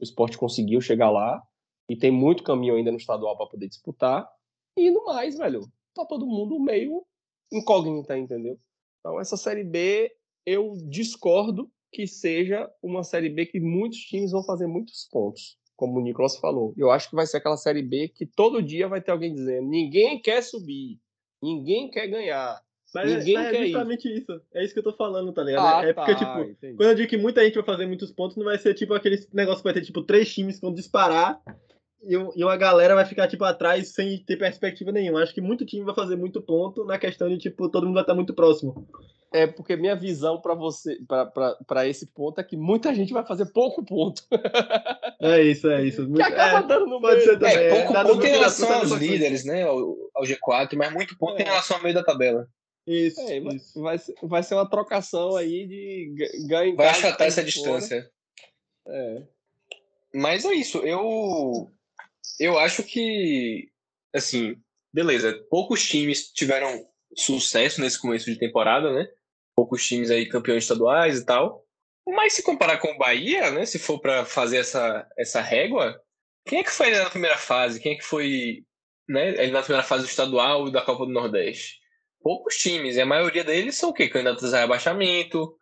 O esporte conseguiu chegar lá e tem muito caminho ainda no estadual para poder disputar. E no mais, velho, tá todo mundo meio incógnita, entendeu? Então essa série B eu discordo que seja uma série B que muitos times vão fazer muitos pontos, como o Nicolas falou. Eu acho que vai ser aquela série B que todo dia vai ter alguém dizendo: ninguém quer subir, ninguém quer ganhar. Mas é- Ninguém é, quer justamente isso. É isso que eu tô falando, tá ligado? Ah, é porque, tá, tipo, entendi. quando eu digo que muita gente vai fazer muitos pontos, não vai ser tipo aquele negócio que vai ter, tipo, três times que vão disparar e, um- e uma galera vai ficar, tipo, atrás sem ter perspectiva nenhuma. Acho que muito time vai fazer muito ponto na questão de, tipo, todo mundo vai estar muito próximo. É porque minha visão para você, para esse ponto é que muita gente vai fazer pouco ponto, É isso, é isso. que Muito- acaba é, dando no meio. ser também. É, É, pouco dá ponto no em relação puta aos líderes, né? Ao, ao G4, mas muito ponto É. em relação ao meio da tabela. Isso, É, vai, isso. vai ser, vai ser uma trocação aí de ga- ganho. Vai achatar essa fora. distância. É. Mas é isso, eu eu acho que assim, beleza, poucos times tiveram sucesso nesse começo de temporada, né? Poucos times aí campeões estaduais e tal. Mas se comparar com o Bahia, né, se for para fazer essa essa régua, quem é que foi na primeira fase? Quem é que foi, né, na primeira fase do estadual e da Copa do Nordeste? Poucos times, e a maioria deles são o quê? Candidatos a rebaixamento,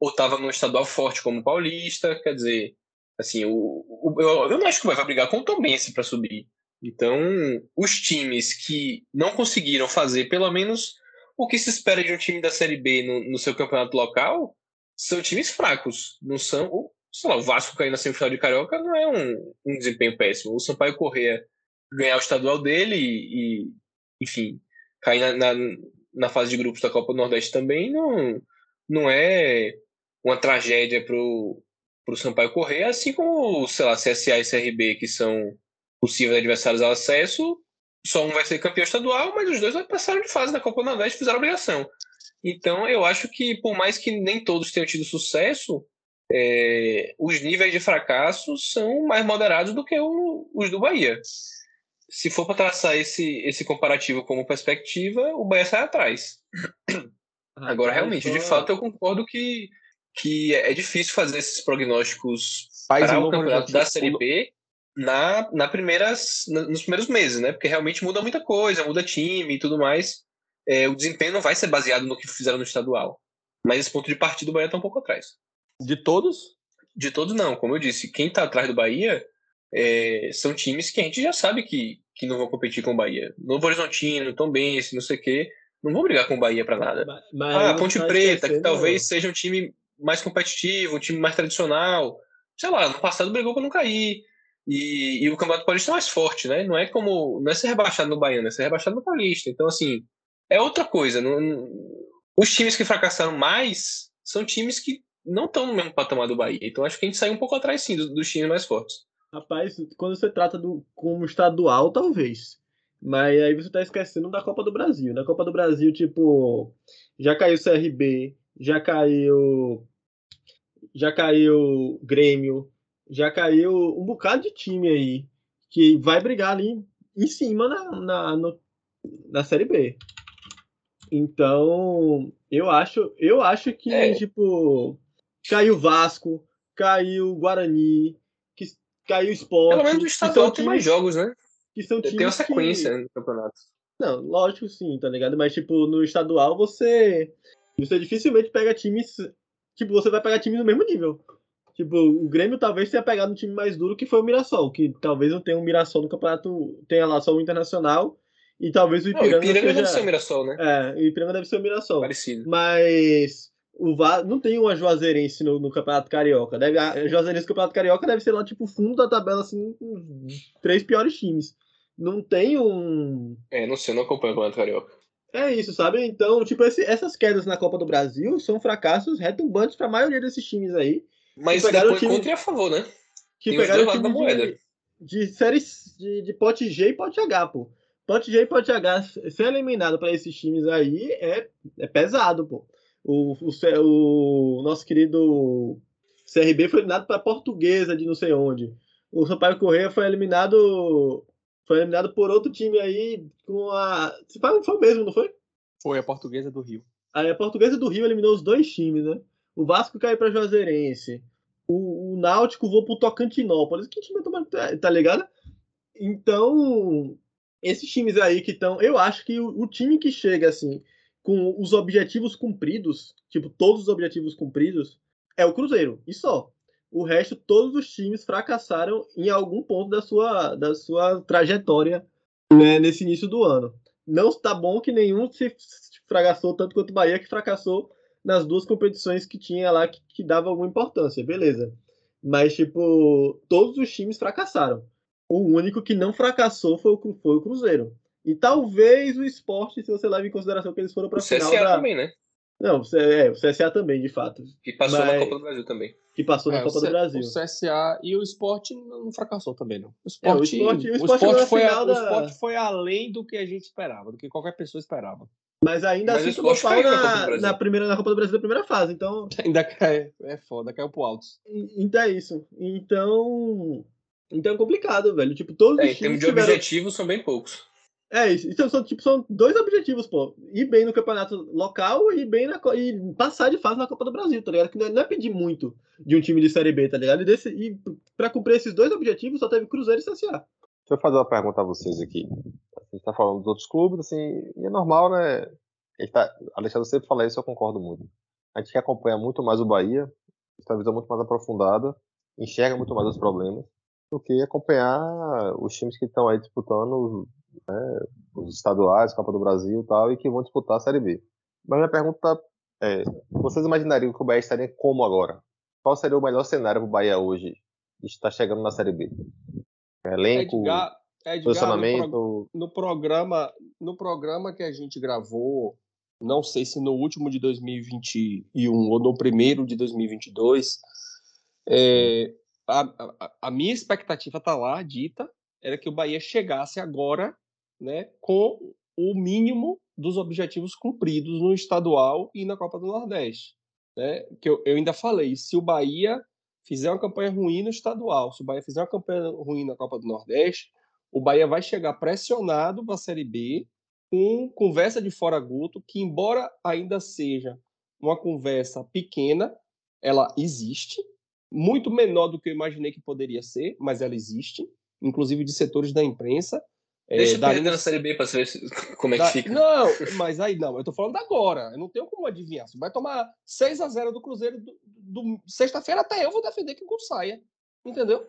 ou estava no estadual forte como o Paulista, quer dizer, Assim, o, o- eu, eu não acho que vai brigar com o Tombense para subir. Então, os times que não conseguiram fazer pelo menos o que se espera de um time da Série B no, no seu campeonato local são times fracos. Não são. o- Sei lá, o Vasco cair na semifinal de Carioca não é um, um desempenho péssimo. O Sampaio Corrêa ganhar o estadual dele e, e, enfim, cair na, na, na fase de grupos da Copa do Nordeste também não, não é uma tragédia pro para o Sampaio correr, assim como, sei lá, CSA e CRB, que são possíveis adversários ao acesso, só um vai ser campeão estadual, mas os dois passaram de fase na Copa do Nordeste e fizeram obrigação. Então, eu acho que, por mais que nem todos tenham tido sucesso, é, os níveis de fracasso são mais moderados do que o- os do Bahia. Se for para traçar esse, esse comparativo como perspectiva, o Bahia sai atrás. Agora, realmente, de fato, eu concordo que, que é difícil fazer esses prognósticos Faz para um o campeonato da. Série B na, na primeiras, na- nos primeiros meses, né? Porque realmente muda muita coisa, muda time e tudo mais. É, o desempenho não vai ser baseado no que fizeram no estadual. Mas esse ponto de partida o Bahia está um pouco atrás. De todos? De todos, não. Como eu disse, quem está atrás do Bahia é, são times que a gente já sabe que, que não vão competir com o Bahia. Novo Horizontino, Tombense, não sei o quê. Não vão brigar com o Bahia para nada. Mas- mas Ah, Ponte Preta, que talvez seja um time mais competitivo, um time mais tradicional. Sei lá, no passado brigou para não cair. E, e o Campeonato Paulista é mais forte, né? Não é como. Não é ser rebaixado no Baiano, é ser rebaixado no Paulista. Então, assim, é outra coisa. Não- não- os times que fracassaram mais são times que não estão no mesmo patamar do Bahia. Então, acho que a gente saiu um pouco atrás, sim, dos, times mais fortes. Rapaz, quando você trata do como estadual, talvez. Mas aí você tá esquecendo da Copa do Brasil. Na Copa do Brasil, tipo, já caiu CRB, já caiu. Já caiu Grêmio, já caiu um bocado de time aí que vai brigar ali em cima na, na, no- na Série B. Então, eu acho, eu acho que, É. tipo, caiu Vasco, caiu Guarani, que caiu Sport. Pelo menos o que estadual tem mais jogos, né? Que são times Tem uma que- sequência no campeonato. Não, lógico sim, tá ligado? Mas, tipo, no estadual você. Você dificilmente pega times. Tipo, você vai pegar times no mesmo nível. Tipo, o Grêmio talvez tenha pegado um time mais duro que foi o Mirassol, que talvez não tenha um Mirassol no campeonato, tenha lá só o Internacional, e talvez o Não, o Ipiranga, Ipiranga seja... deve ser o Mirassol, né? É, o Ipiranga deve ser o Mirassol. Parecido. Mas o Va... não tem uma Juazeirense no, no Campeonato Carioca. Deve, a Juazeirense no Campeonato Carioca deve ser lá, tipo, fundo da tabela, assim, com os três piores times. Não tem um. É, não sei, não acompanho o Campeonato Carioca. É isso, sabe? Então, tipo, esse- essas quedas na Copa do Brasil são fracassos retumbantes pra maioria desses times aí. Mas pegaram depois o time- contra e a favor, né? Que Tem pegaram dois time da de, moeda. de séries de, de pote G e pote H, pô. Pote G e pote H ser eliminado pra esses times aí é, é pesado, pô. O, o, o nosso querido CRB foi eliminado pra Portuguesa de não sei onde. O Sampaio Correia foi eliminado foi eliminado por outro time aí com a foi, foi o mesmo, não foi? Foi a portuguesa do Rio. Aí a Portuguesa do Rio eliminou os dois times, né? O Vasco caiu pra Juazeirense. O, o Náutico voou pro Tocantinópolis. Que time tomando, tá, tá ligado? Então, esses times aí que estão. Eu acho que o, o time que chega assim, com os objetivos cumpridos, tipo, todos os objetivos cumpridos, é o Cruzeiro. E só. O resto, todos os times fracassaram em algum ponto da sua, da sua trajetória né, nesse início do ano. Não está bom que nenhum se fracassou tanto quanto o Bahia, que fracassou nas duas competições que tinha lá que, que dava alguma importância, beleza. Mas, tipo, todos os times fracassaram. O único que não fracassou foi o, foi o Cruzeiro. E talvez o esporte, se você leva em consideração que eles foram para a final CSA da. também, né? Não, o C- é, o CSA também, de fato. Que passou na Mas- Copa do Brasil também. Que passou na É, Copa o do C- Brasil. O CSA e o esporte não fracassou também, não. O É, o esporte, Sport- o o Sport esporte chegou na foi, a- final o da- esporte foi além do que a gente esperava, do que qualquer pessoa esperava. Mas ainda Mas o assim tomou Sport pau caiu na Copa do na, Brasil. na primeira, na Copa do Brasil da primeira fase. Então, Ainda cai, é foda, caiu pro alto. então é isso. Então. Então é complicado, velho. Tipo, todos É, os em times termos de tiveram. objetivos, são bem poucos. É. Então são, tipo, são dois objetivos, pô. Ir bem no campeonato local e bem na, e passar de fase na Copa do Brasil, tá ligado? Que não é, não é pedir muito de um time de Série B, tá ligado? E, desse, e pra cumprir esses dois objetivos só teve Cruzeiro e CSA. Deixa eu fazer uma pergunta a vocês aqui. A gente tá falando dos outros clubes, assim, e é normal, né? Gente tá, Alexandre sempre fala isso, eu concordo muito. A gente que acompanha muito mais o Bahia, tem uma visão muito mais aprofundada, enxerga muito mais os problemas, do que acompanhar os times que estão aí disputando né, os estaduais, Copa do Brasil e tal, e que vão disputar a Série B. Mas minha pergunta é, vocês imaginariam que o Bahia estaria como agora? Qual seria o melhor cenário para o Bahia hoje? Está chegando na Série B. Elenco, Edgar, Edgar no, posicionamento. pro- no programa, no programa que a gente gravou, não sei se no último de 2021 ou no primeiro de 2022, é, a, a- a minha expectativa tá lá, dita, era que o Bahia chegasse agora né, com o mínimo dos objetivos cumpridos no estadual e na Copa do Nordeste. Né? Que eu, eu ainda falei, se o Bahia fizer uma campanha ruim no estadual, se o Bahia fizer uma campanha ruim na Copa do Nordeste, o Bahia vai chegar pressionado para a Série B, com conversa de fora Guto, que embora ainda seja uma conversa pequena, ela existe, muito menor do que eu imaginei que poderia ser, mas ela existe, inclusive de setores da imprensa. É, Deixa eu daria- perder na Série B pra saber se- como é que da- fica. Não, mas aí não, eu tô falando agora. Eu não tenho como adivinhar. Você vai tomar 6 a 0 do Cruzeiro do, do- sexta-feira até eu vou defender que o Guto saia. Entendeu?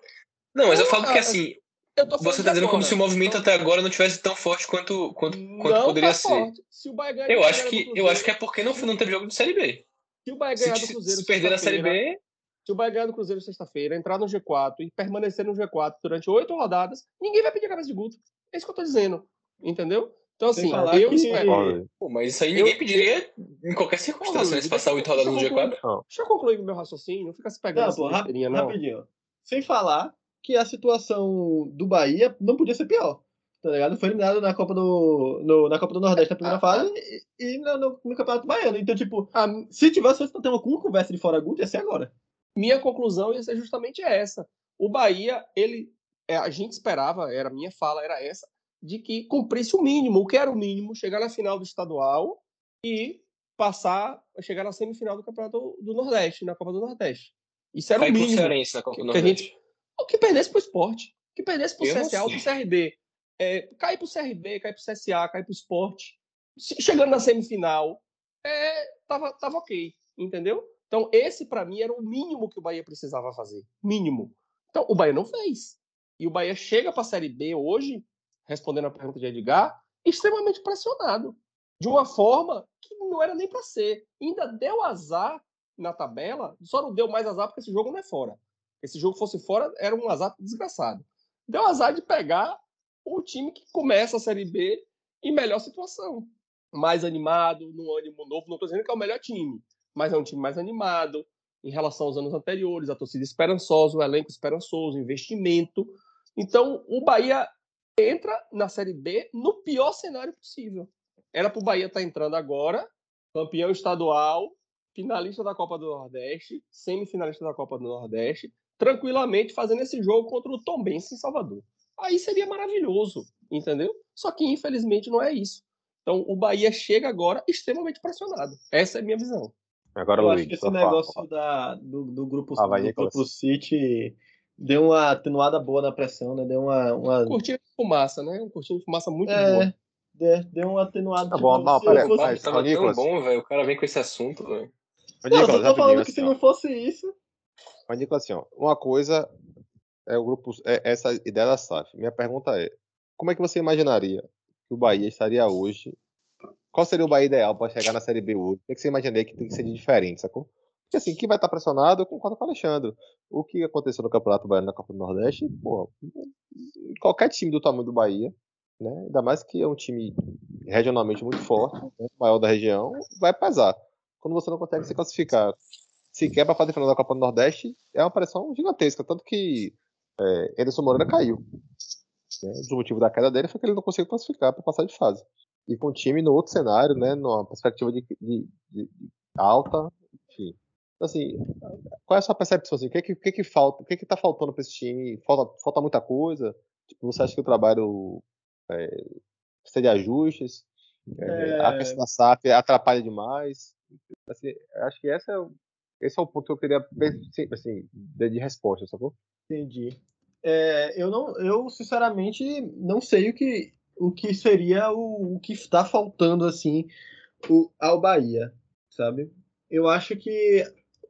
Não, mas eu falo Cara, que assim, Eu tô falando você tá dizendo como agora. se o movimento até agora não tivesse tão forte quanto, quanto, quanto Não poderia tá ser. forte. Se o Bahia ganhar Eu do acho Cruzeiro que do eu acho que é Cruzeiro- porque não, não teve jogo de Série B. Se o Bahia Se, ganhar do se- Cruzeiro se perder na Série B, se o Bahia ganhar do Cruzeiro sexta-feira, entrar no G4 e permanecer no G4 durante oito rodadas, ninguém vai pedir a cabeça de Guto. É isso que eu tô dizendo. Entendeu? Então, assim, falar eu que- espero. Pô, mas isso aí Eu- ninguém pediria em qualquer circunstância, né? Se passar oito rodadas no eu G4. Deixa eu concluir o meu raciocínio, não fica se pegando Não, essa pô, rap- não. rapidinho. Sem falar que a situação do Bahia não podia ser pior. Tá ligado? Foi eliminado na Copa do, no- na Copa do Nordeste na primeira Ah, fase e, e no, no- no Campeonato Baiano. Então, tipo, A se tivesse pra ter uma, uma conversa de fora Guto, ia ser agora. minha conclusão ia ser justamente essa. O Bahia, ele, é, a gente esperava, era a minha fala, era essa, de que cumprisse o mínimo. O que era o mínimo? Chegar na final do estadual e passar, chegar na semifinal do Campeonato do Nordeste, na Copa do Nordeste. Isso era o mínimo. Copa que- que a gente- O que perdesse pro esporte. O que perdesse pro Eu não CSA ou pro CRB. É, cair pro CRB, cair pro CSA, cair pro esporte. Se- Chegando na semifinal, é, tava, tava ok. Entendeu? Então, esse, para mim, era o mínimo que o Bahia precisava fazer. Mínimo. Então, o Bahia não fez. E o Bahia chega para a Série B hoje, respondendo a pergunta de Edgar, extremamente pressionado. De uma forma que não era nem para ser. Ainda deu azar na tabela, só não deu mais azar porque esse jogo não é fora. Esse jogo fosse fora, era um azar desgraçado. Deu azar de pegar o time que começa a Série B em melhor situação. mais animado, num ânimo novo. Não estou dizendo que é o melhor time, mas é um time mais animado em relação aos anos anteriores, a torcida esperançosa, o elenco esperançoso, investimento. Então, o Bahia entra na Série B no pior cenário possível. Era para o Bahia estar tá entrando agora, campeão estadual, finalista da Copa do Nordeste, semifinalista da Copa do Nordeste, tranquilamente fazendo esse jogo contra o Tombense em Salvador. Aí seria maravilhoso, entendeu? Só que infelizmente não é isso. Então o Bahia chega agora extremamente pressionado. Essa é a minha visão. Agora, eu Luiz, acho que esse negócio da, do, do grupo, ah, do grupo City deu uma atenuada boa na pressão, né? Deu uma. uma... Um curtinho de fumaça, né? Um curtinho de fumaça muito é, boa. Deu, deu uma atenuada. Tá bom, não, peraí, fosse... mas, tava tão bom, velho. O cara vem com esse assunto, velho. Não, eu tô falando assim, que se não fosse isso. Mas, Nicolas, assim, ó, uma coisa é o grupo. É essa ideia da SAF. Minha pergunta é: como é que você imaginaria que o Bahia estaria hoje? Qual seria o Bahia ideal para chegar na Série B hoje? O que você imaginaria que tem que ser de diferente, sacou? Porque assim, quem vai estar pressionado, eu concordo com o Alexandre. O que aconteceu no Campeonato Baiano na Copa do Nordeste, qualquer time do tamanho do Bahia, né? Ainda mais que é um time regionalmente muito forte, né, maior da região, vai pesar. Quando você não consegue se classificar sequer para fazer final da Copa do Nordeste, é uma pressão gigantesca. Tanto que é, Ederson Moreira caiu. Né? O motivo da queda dele foi que ele não conseguiu classificar para passar de fase. E com o time no outro cenário, né, numa perspectiva de, de, de alta, assim, qual é a sua percepção? Assim, o que, que, que, que falta? O que está faltando para esse time? Falta, falta muita coisa? Tipo, você acha que o trabalho é, precisa de ajustes? É, a questão da SAP atrapalha demais? Assim, acho que essa é, esse é o ponto que eu queria assim, de resposta, sacou? Entendi. É, eu não, eu sinceramente não sei o que, o que seria o, o que está faltando assim o, ao Bahia, sabe? Eu acho que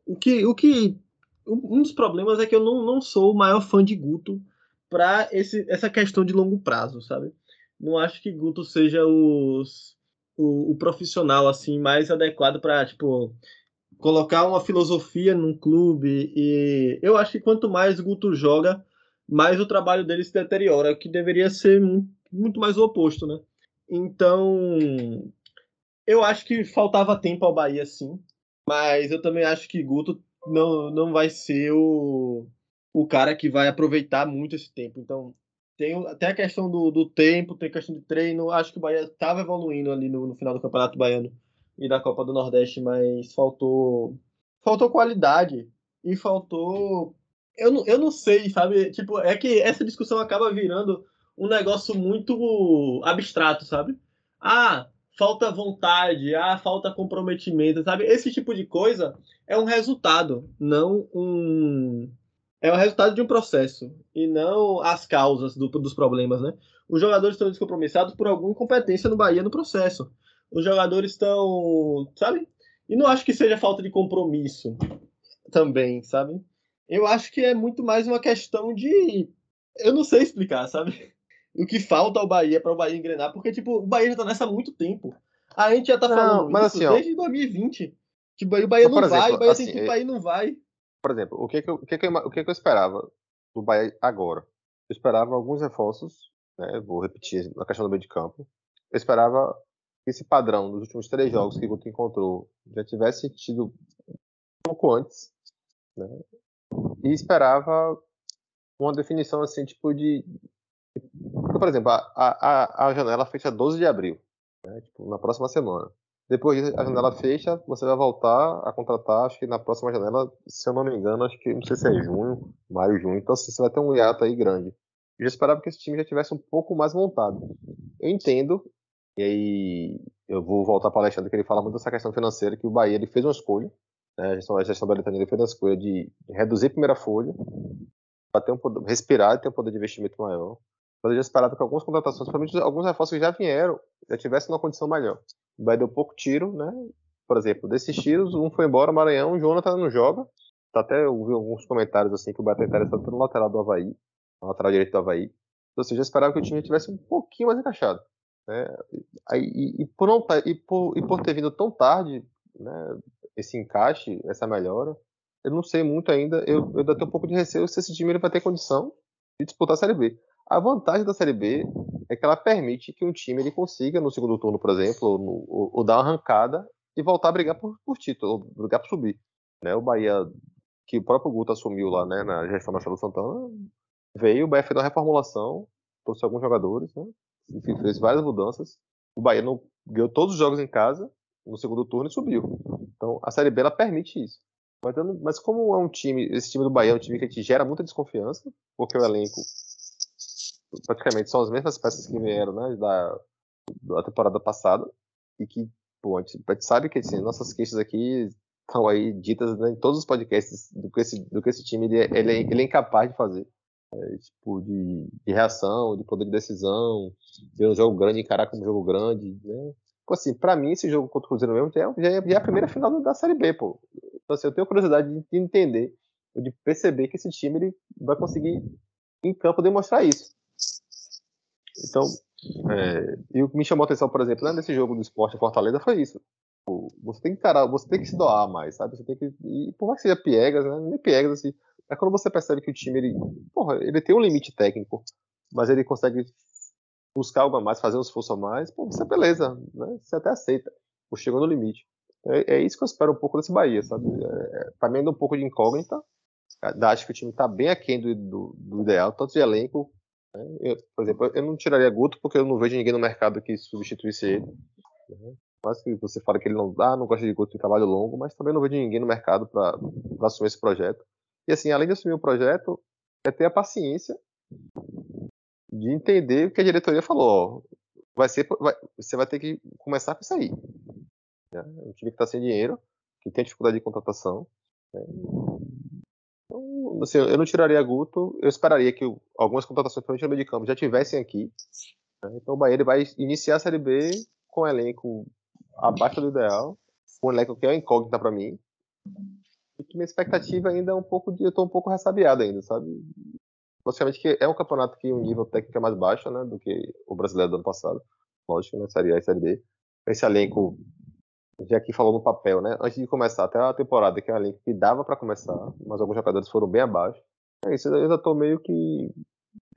o que, o que um dos problemas é que eu não, não sou o maior fã de Guto para essa questão de longo prazo, sabe? Não acho que Guto seja os, o, o profissional assim mais adequado para tipo colocar uma filosofia num clube e eu acho que quanto mais Guto joga, mais o trabalho dele se deteriora, que deveria ser muito mais o oposto, né? Então, eu acho que faltava tempo ao Bahia, sim, mas eu também acho que Guto não, não vai ser o, o cara que vai aproveitar muito esse tempo. Então, tem até a questão do, do tempo, tem a questão de treino. Acho que o Bahia estava evoluindo ali no, no final do Campeonato Baiano e da Copa do Nordeste, mas faltou faltou qualidade e faltou eu não, eu não sei, sabe? Tipo, é que essa discussão acaba virando um negócio muito abstrato, sabe? Ah, falta vontade, ah, falta comprometimento, sabe? Esse tipo de coisa é um resultado, não um é o resultado de um processo e não as causas do, dos problemas, né? Os jogadores estão descompromissados por alguma incompetência no Bahia no processo os jogadores estão, sabe? E não acho que seja falta de compromisso também, sabe? Eu acho que é muito mais uma questão de. Eu não sei explicar, sabe? O que falta ao Bahia para o Bahia engrenar, porque, tipo, o Bahia já tá nessa há muito tempo. A gente já tá não, falando mas isso assim, desde ó, 2020. Que o Bahia não exemplo, vai, o Bahia assim, tem que ir para ir não vai. Por exemplo, o que, que, eu, o, que, que, eu, o que, que eu esperava do Bahia agora? Eu esperava alguns reforços, né? Vou repetir na questão do meio de campo. Eu esperava esse padrão dos últimos três jogos que o Guto encontrou já tivesse tido um pouco antes, né? E esperava uma definição assim, tipo de. Por exemplo, a, a, a janela fecha 12 de abril, né? tipo, na próxima semana. Depois a janela fecha, você vai voltar a contratar, acho que na próxima janela, se eu não me engano, acho que não sei se é junho, maio, junho. Então assim, você vai ter um hiato aí grande. Eu já esperava que esse time já tivesse um pouco mais montado. Eu entendo e aí eu vou voltar para o Alexandre, que ele fala muito dessa questão financeira, que o Bahia ele fez uma escolha, né, a gestão, a gestão da Letânia fez uma escolha de, reduzir a primeira folha, para ter um poder, respirar e ter um poder de investimento maior. Já esperava que algumas contratações, principalmente alguns reforços que já vieram, já tivessem uma condição melhor. O Bahia deu pouco tiro, né? Por exemplo, desses tiros, um foi embora, Maranhão, o Jonathan não joga. Tá até eu vi alguns comentários assim que o Bahia está interessado pelo lateral do Havaí, no lateral direito do Havaí. Ou seja, eu esperava que o time tivesse um pouquinho mais encaixado. Né? E, e, por não, tá, e, por, e por ter vindo tão tarde né, esse encaixe, essa melhora, eu não sei muito ainda, eu, eu tenho um pouco de receio se esse time ele vai ter condição de disputar a Série B. A vantagem da Série B é que ela permite que um time ele consiga, no segundo turno, por exemplo, ou, no, dar uma arrancada e voltar a brigar por, por título, brigar por subir. Né? O Bahia, que o próprio Guto assumiu lá né, na gestão Marcelo Santana, veio, o Bahia fez uma reformulação, trouxe alguns jogadores, né? Fez várias mudanças. O Bahia não ganhou todos os jogos em casa no segundo turno e subiu. Então a Série B ela permite isso. Mas, mas como é um time, esse time do Bahia é um time que te gera muita desconfiança, porque o elenco praticamente são as mesmas peças que vieram né, da, da temporada passada e que pô, a, gente, a gente sabe que assim, nossas queixas aqui estão aí ditas né, em todos os podcasts do que esse, do que esse time ele, é, ele, é, ele é incapaz de fazer. É, tipo, de, de, reação, de poder de decisão, de um jogo grande, encarar como um jogo grande, né? Pô, assim, pra mim, esse jogo contra o Cruzeiro mesmo já é, já é, a primeira final da Série B, pô. Então, assim, eu tenho curiosidade de entender, de perceber que esse time ele vai conseguir, em campo, demonstrar isso. Então, é, e o que me chamou a atenção, por exemplo, né, nesse jogo do esporte Fortaleza foi isso. Você tem que encarar, você tem que se doar mais, sabe? Você tem que. E por mais que seja piegas, né? Nem piegas, assim. É quando você percebe que o time, ele. Porra, ele tem um limite técnico, mas ele consegue buscar algo a mais, fazer um esforço a mais, pô, você é beleza, né? Você até aceita. Ou chegou no limite. É, é, isso que eu espero um pouco desse Bahia, sabe? É, é pra mim ainda um pouco de incógnita. Acho que o time tá bem aquém do, do, do ideal, tanto de elenco? Eu, por exemplo, eu não tiraria Guto porque eu não vejo ninguém no mercado que substituísse ele. Né? Mas que você fala que ele não dá, não gosta de Guto em trabalho longo, mas também não vejo ninguém no mercado para assumir esse projeto. E assim, além de assumir o projeto, é ter a paciência de entender o que a diretoria falou. Vai ser, vai, você vai ter que começar com isso aí. Né? Um time que está sem dinheiro, que tem dificuldade de contratação. Né? Então, assim, eu não tiraria Guto, eu esperaria que algumas contratações, principalmente no meio de campo, já tivessem aqui. Né? Então o Bahia ele vai iniciar a Série B com um elenco abaixo do ideal, um elenco que é incógnita para mim. E que minha expectativa ainda é um pouco de. Eu tô um pouco ressabiado ainda, sabe? Basicamente que é um campeonato que o um nível técnico é mais baixo, né? Do que o brasileiro do ano passado. Lógico, né? Série A e Série B. Esse elenco já que falou no papel, né? Antes de começar até a temporada, que é uma linha que dava para começar, mas alguns jogadores foram bem abaixo. É isso, eu já tô meio que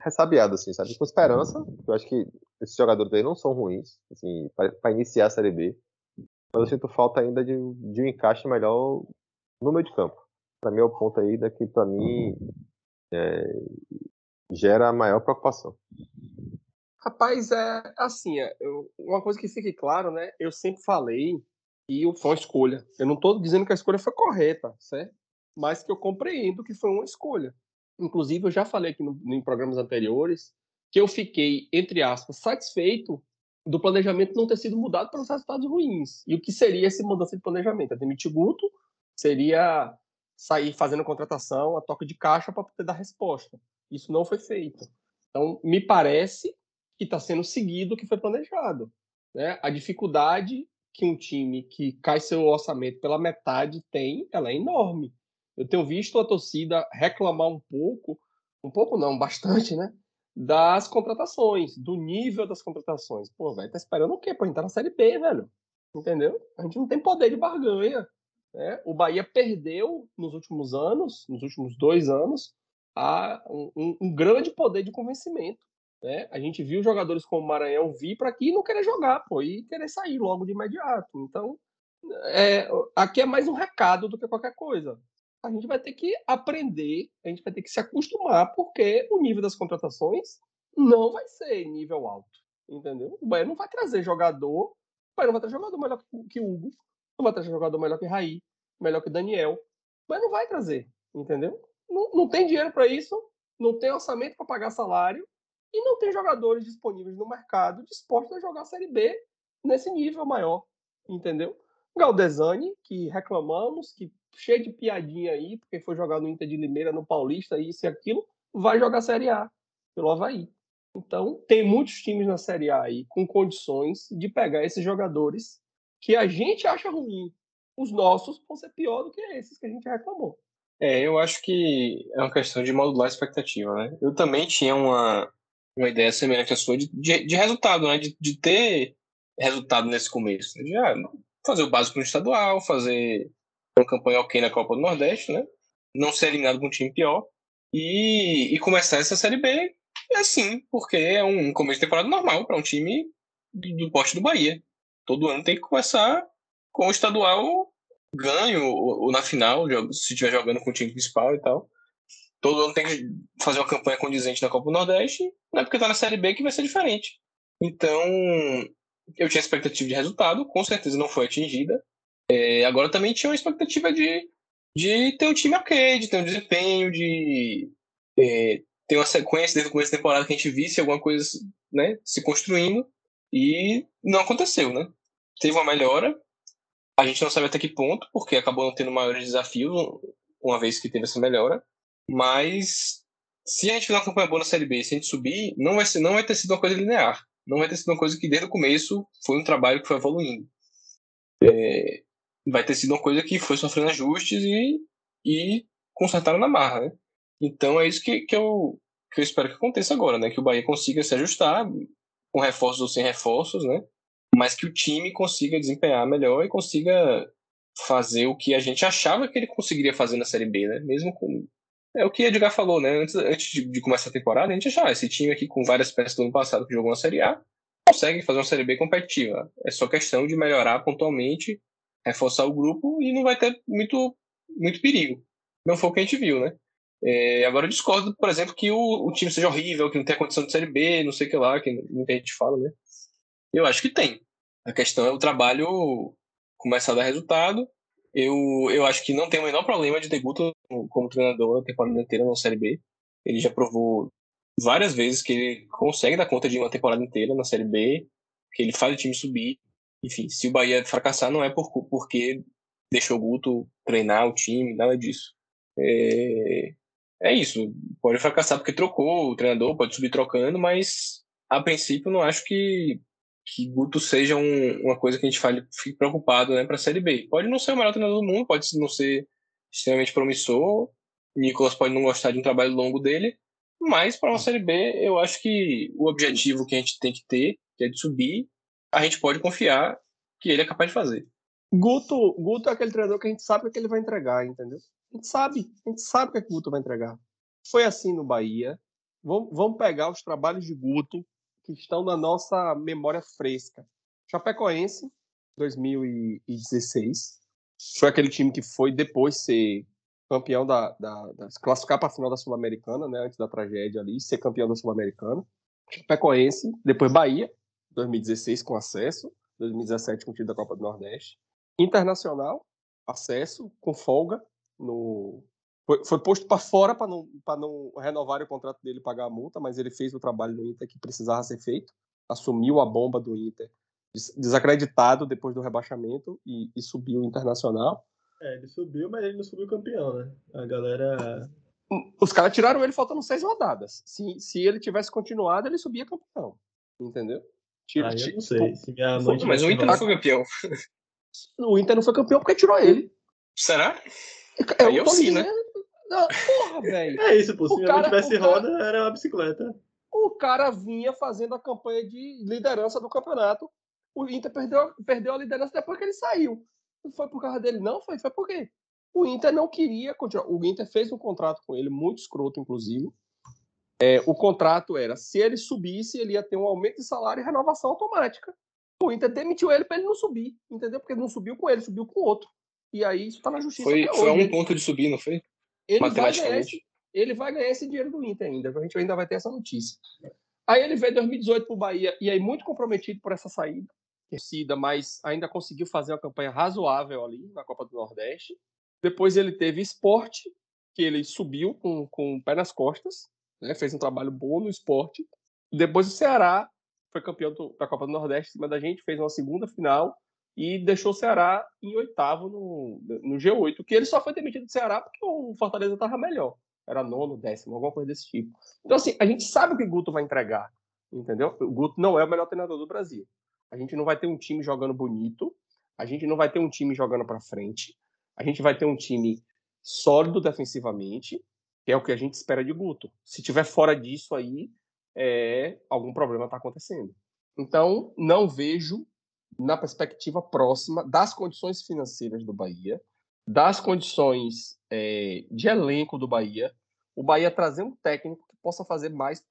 ressabiado, assim, sabe? Com esperança. Eu acho que esses jogadores aí não são ruins, assim, para iniciar a Série B. Mas eu sinto falta ainda de, de um encaixe melhor no meio de campo. Para mim é o ponto aí daqui, para mim, é, gera maior preocupação. Rapaz, é assim, é, uma coisa que fique claro, né? Eu sempre falei e foi uma escolha. Eu não estou dizendo que a escolha foi correta, certo? Mas que eu compreendo que foi uma escolha. Inclusive, eu já falei aqui no, em programas anteriores que eu fiquei, entre aspas, satisfeito do planejamento não ter sido mudado pelos resultados ruins. E o que seria essa mudança de planejamento? É demitir Guto, seria sair fazendo contratação, a toca de caixa para poder dar resposta. Isso não foi feito. Então, me parece que está sendo seguido o que foi planejado. Né? A dificuldade que um time que cai seu orçamento pela metade tem, ela é enorme. Eu tenho visto a torcida reclamar um pouco, um pouco não, bastante, né? Das contratações, do nível das contratações. Pô, velho, tá esperando o quê? Pô, entrar na Série B, velho. Entendeu? A gente não tem poder de barganha. Né? O Bahia perdeu nos últimos anos, nos últimos dois anos, a, um, um grande poder de convencimento. Né? A gente viu jogadores como o Maranhão vir para aqui e não querer jogar, pô, e querer sair logo de imediato. Então, é, aqui é mais um recado do que qualquer coisa. A gente vai ter que aprender, a gente vai ter que se acostumar, porque o nível das contratações não vai ser nível alto, entendeu? O Bahia não vai trazer jogador, o Bahia não vai trazer jogador melhor que o Hugo, não vai trazer jogador melhor que Raí, melhor que Daniel, mas não vai trazer, entendeu? Não, não tem dinheiro para isso, não tem orçamento para pagar salário, e não tem jogadores disponíveis no mercado dispostos a jogar a Série B nesse nível maior, entendeu? Galdesani, que reclamamos, que cheio de piadinha aí, porque foi jogar no Inter de Limeira, no Paulista, isso e aquilo, vai jogar a Série A pelo Havaí. Então, tem muitos times na Série A aí com condições de pegar esses jogadores que a gente acha ruim. Os nossos vão ser pior do que esses que a gente reclamou. É, eu acho que é uma questão de modular a expectativa, né? Eu também tinha uma, uma ideia semelhante à sua de, de, de resultado, né? De, de, ter resultado nesse começo. De ah, fazer o básico no estadual, fazer uma campanha ok na Copa do Nordeste, né? Não ser eliminado com um time pior. E, e começar essa Série B É sim, porque é um começo de temporada normal para um time do, do poste do Bahia. Todo ano tem que começar com o estadual ganho ou, ou na final, se estiver jogando com o time principal e tal. Todo ano tem que fazer uma campanha condizente na Copa do Nordeste, não é porque tá na Série B que vai ser diferente. Então, eu tinha expectativa de resultado, com certeza não foi atingida. É, agora também tinha uma expectativa de, de ter um time ok, de ter um desempenho, de é, ter uma sequência desde o começo da temporada que a gente visse alguma coisa né, se construindo. E não aconteceu, né? Teve uma melhora. A gente não sabe até que ponto, porque acabou não tendo maiores desafios uma vez que teve essa melhora. Mas se a gente fizer uma campanha boa na Série B, se a gente subir, não vai, ser, não vai ter sido uma coisa linear. Não vai ter sido uma coisa que desde o começo foi um trabalho que foi evoluindo. É, vai ter sido uma coisa que foi sofrendo ajustes e, e consertaram na marra, né? Então é isso que, que, eu, que eu espero que aconteça agora, né? Que o Bahia consiga se ajustar, com reforços ou sem reforços, né? Mas que o time consiga desempenhar melhor e consiga fazer o que a gente achava que ele conseguiria fazer na Série B, né? Mesmo com. É o que Edgar falou, né? Antes, antes de, de começar a temporada, a gente achava ah, esse time aqui com várias peças do ano passado que jogou na Série A consegue fazer uma Série B competitiva. É só questão de melhorar pontualmente, reforçar o grupo e não vai ter muito, muito perigo. Não foi o que a gente viu, né? É, agora eu discordo, por exemplo, que o, o, time seja horrível, que não tenha condição de Série B, não sei o que lá, que muita gente fala, né? Eu acho que tem. A questão é o trabalho começar a dar resultado. Eu, eu acho que não tem o menor problema de ter Guto como treinador a temporada inteira na Série B. Ele já provou várias vezes que ele consegue dar conta de uma temporada inteira na Série B, que ele faz o time subir. Enfim, se o Bahia fracassar, não é por, porque deixou o Guto treinar o time, nada disso. É, é isso. Pode fracassar porque trocou o treinador, pode subir trocando, mas a princípio não acho que, que Guto seja um, uma coisa que a gente fale, fique preocupado né, para a Série B. Pode não ser o melhor treinador do mundo, pode não ser extremamente promissor. Nicolas pode não gostar de um trabalho longo dele, mas para uma Série B, eu acho que o objetivo que a gente tem que ter, que é de subir, a gente pode confiar que ele é capaz de fazer. Guto, Guto é aquele treinador que a gente sabe que ele vai entregar, entendeu? A gente sabe, a gente sabe o que, é que o Guto vai entregar. Foi assim no Bahia. Vamos pegar os trabalhos de Guto que estão na nossa memória fresca. Chapecoense, 2016. Foi aquele time que foi depois ser campeão da, da, da classificar para a final da Sul-Americana, né, antes da tragédia ali, ser campeão da Sul-Americana. Chapecoense, depois Bahia, 2016 com acesso, 2017 com o time da Copa do Nordeste. Internacional, acesso com folga no foi, foi posto para fora para não para não renovar o contrato dele e pagar a multa, mas ele fez o trabalho no Inter que precisava ser feito, assumiu a bomba do Inter, desacreditado depois do rebaixamento e, e subiu o Internacional. É, ele subiu, mas ele não subiu campeão, né? A galera. Os caras tiraram ele faltando seis rodadas. Se, se ele tivesse continuado, ele subia campeão. Entendeu? Tira, Aí eu não sei. Se minha mãe mas o Inter não foi campeão. O Inter não foi campeão porque tirou ele. Será? É, eu, eu sim, né? Não, porra, velho. É isso, pô. Se minha mãe tivesse roda, era uma bicicleta. O cara vinha fazendo a campanha de liderança do campeonato. O Inter perdeu, perdeu a liderança depois que ele saiu. Não foi por causa dele, não? Foi, foi por quê? O Inter não queria continuar. O Inter fez um contrato com ele, muito escroto, inclusive. É, o contrato era: se ele subisse, ele ia ter um aumento de salário e renovação automática. O Inter demitiu ele para ele não subir, entendeu? Porque ele não subiu com ele, subiu com outro. E aí isso está na justiça. Foi, foi a um ponto de subir, não foi? Ele vai, esse, ele vai ganhar esse dinheiro do Inter ainda. A gente ainda vai ter essa notícia. Aí ele veio em 2018 para o Bahia e aí muito comprometido por essa saída torcida, mas ainda conseguiu fazer uma campanha razoável ali na Copa do Nordeste. Depois ele teve esporte, que ele subiu com, com o pé nas costas, né? fez um trabalho bom no esporte. Depois o Ceará foi campeão do, da Copa do Nordeste em cima da gente, fez uma segunda final e deixou o Ceará em oitavo no, no G8, que ele só foi demitido do Ceará porque o Fortaleza estava melhor. Era nono, décimo, alguma coisa desse tipo. Então, assim, a gente sabe o que o Guto vai entregar, entendeu? O Guto não é o melhor treinador do Brasil. A gente não vai ter um time jogando bonito, a gente não vai ter um time jogando para frente, a gente vai ter um time sólido defensivamente, que é o que a gente espera de Guto. Se tiver fora disso aí, é, algum problema está acontecendo. Então, não vejo na perspectiva próxima das condições financeiras do Bahia, das condições é, de elenco do Bahia, o Bahia trazer um técnico que possa fazer mais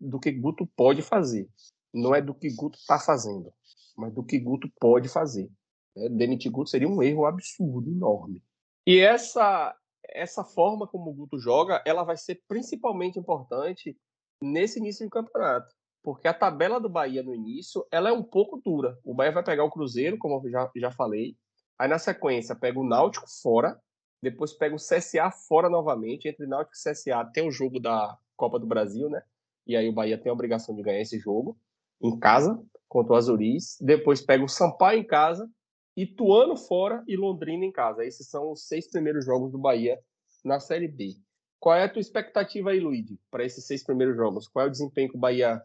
do que Guto pode fazer. Não é do que Guto está fazendo, mas do que Guto pode fazer. É, demitir Guto seria um erro absurdo, enorme. E essa essa forma como o Guto joga, ela vai ser principalmente importante nesse início de campeonato. Porque a tabela do Bahia no início, ela é um pouco dura. O Bahia vai pegar o Cruzeiro, como eu já, já falei. Aí na sequência pega o Náutico fora, depois pega o CSA fora novamente. Entre Náutico e CSA tem o jogo da Copa do Brasil, né? E aí o Bahia tem a obrigação de ganhar esse jogo em casa contra o Azuris. Depois pega o Sampaio em casa Ituano fora e Londrina em casa. Esses são os seis primeiros jogos do Bahia na Série B. Qual é a tua expectativa aí, Luigi, para esses seis primeiros jogos? Qual é o desempenho que o Bahia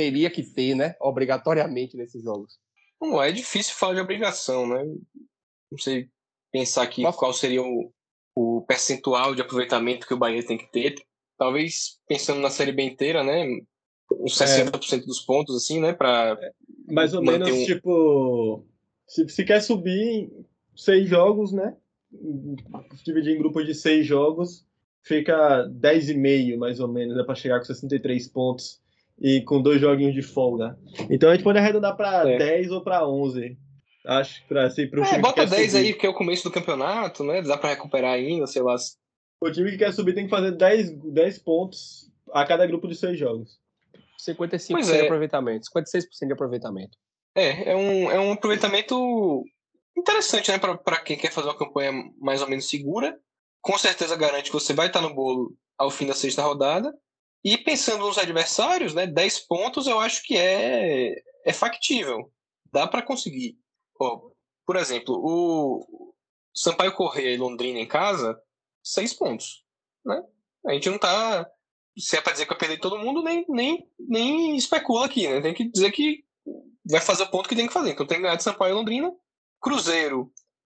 teria que ter, né, obrigatoriamente nesses jogos? Bom, é difícil falar de obrigação, né? Não sei pensar aqui Nossa. qual seria o, o percentual de aproveitamento que o Bahia tem que ter. Talvez pensando na Série B inteira, né? Uns 60% é. dos pontos, assim, né? Para é, mais ou menos, um... tipo, se, se quer subir seis jogos, né? Dividir em grupos de seis jogos, fica 10,5 mais ou menos, né, para chegar com 63 pontos e com dois joguinhos de folga. Então a gente pode arredondar para é. 10 ou para 11. Acho para assim, pro é, bota 10 subir. aí, porque é o começo do campeonato, né? Dá para recuperar ainda, sei lá. O time que quer subir tem que fazer 10, 10 pontos a cada grupo de seis jogos. 55% é. de aproveitamento, 56% de aproveitamento. É, é um, é um aproveitamento interessante, né, para quem quer fazer uma campanha mais ou menos segura. Com certeza garante que você vai estar no bolo ao fim da sexta rodada. E pensando nos adversários, né, 10 pontos eu acho que é, é factível. Dá para conseguir. Ó, por exemplo, o Sampaio Correia e Londrina em casa, 6 pontos. Né? A gente não tá. Se é para dizer que vai perder todo mundo, nem, nem, nem especula aqui, né? Tem que dizer que vai fazer o ponto que tem que fazer. Então tem que ganhar de Sampaio e Londrina. Cruzeiro,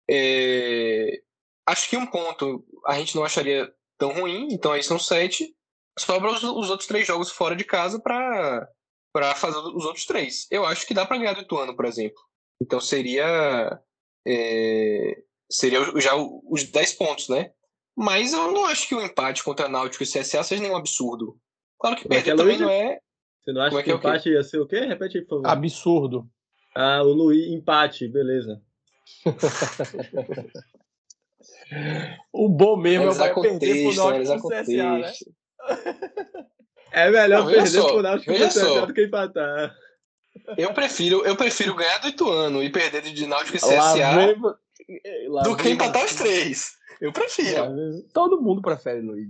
é... acho que um ponto a gente não acharia tão ruim, então aí são sete. Sobra os, os outros três jogos fora de casa para para fazer os outros três. Eu acho que dá para ganhar do Ituano, por exemplo. Então seria é... seria já os 10 pontos, né? Mas eu não acho que o empate contra Náutico e CSA seja nenhum absurdo. Claro que perder também não é você não acha é que, que é empate ia ser o quê? Repete aí, por favor. Absurdo. Ah, o Luiz, empate, beleza. o bom mesmo é o perder pro Náutico CSA, né? É melhor não, perder pro Náutico do que empatar. Eu prefiro, eu prefiro ganhar do Ituano e perder de Náutico e CSA vem, do que empatar os três. Eu prefiro. Todo mundo prefere, Luiz.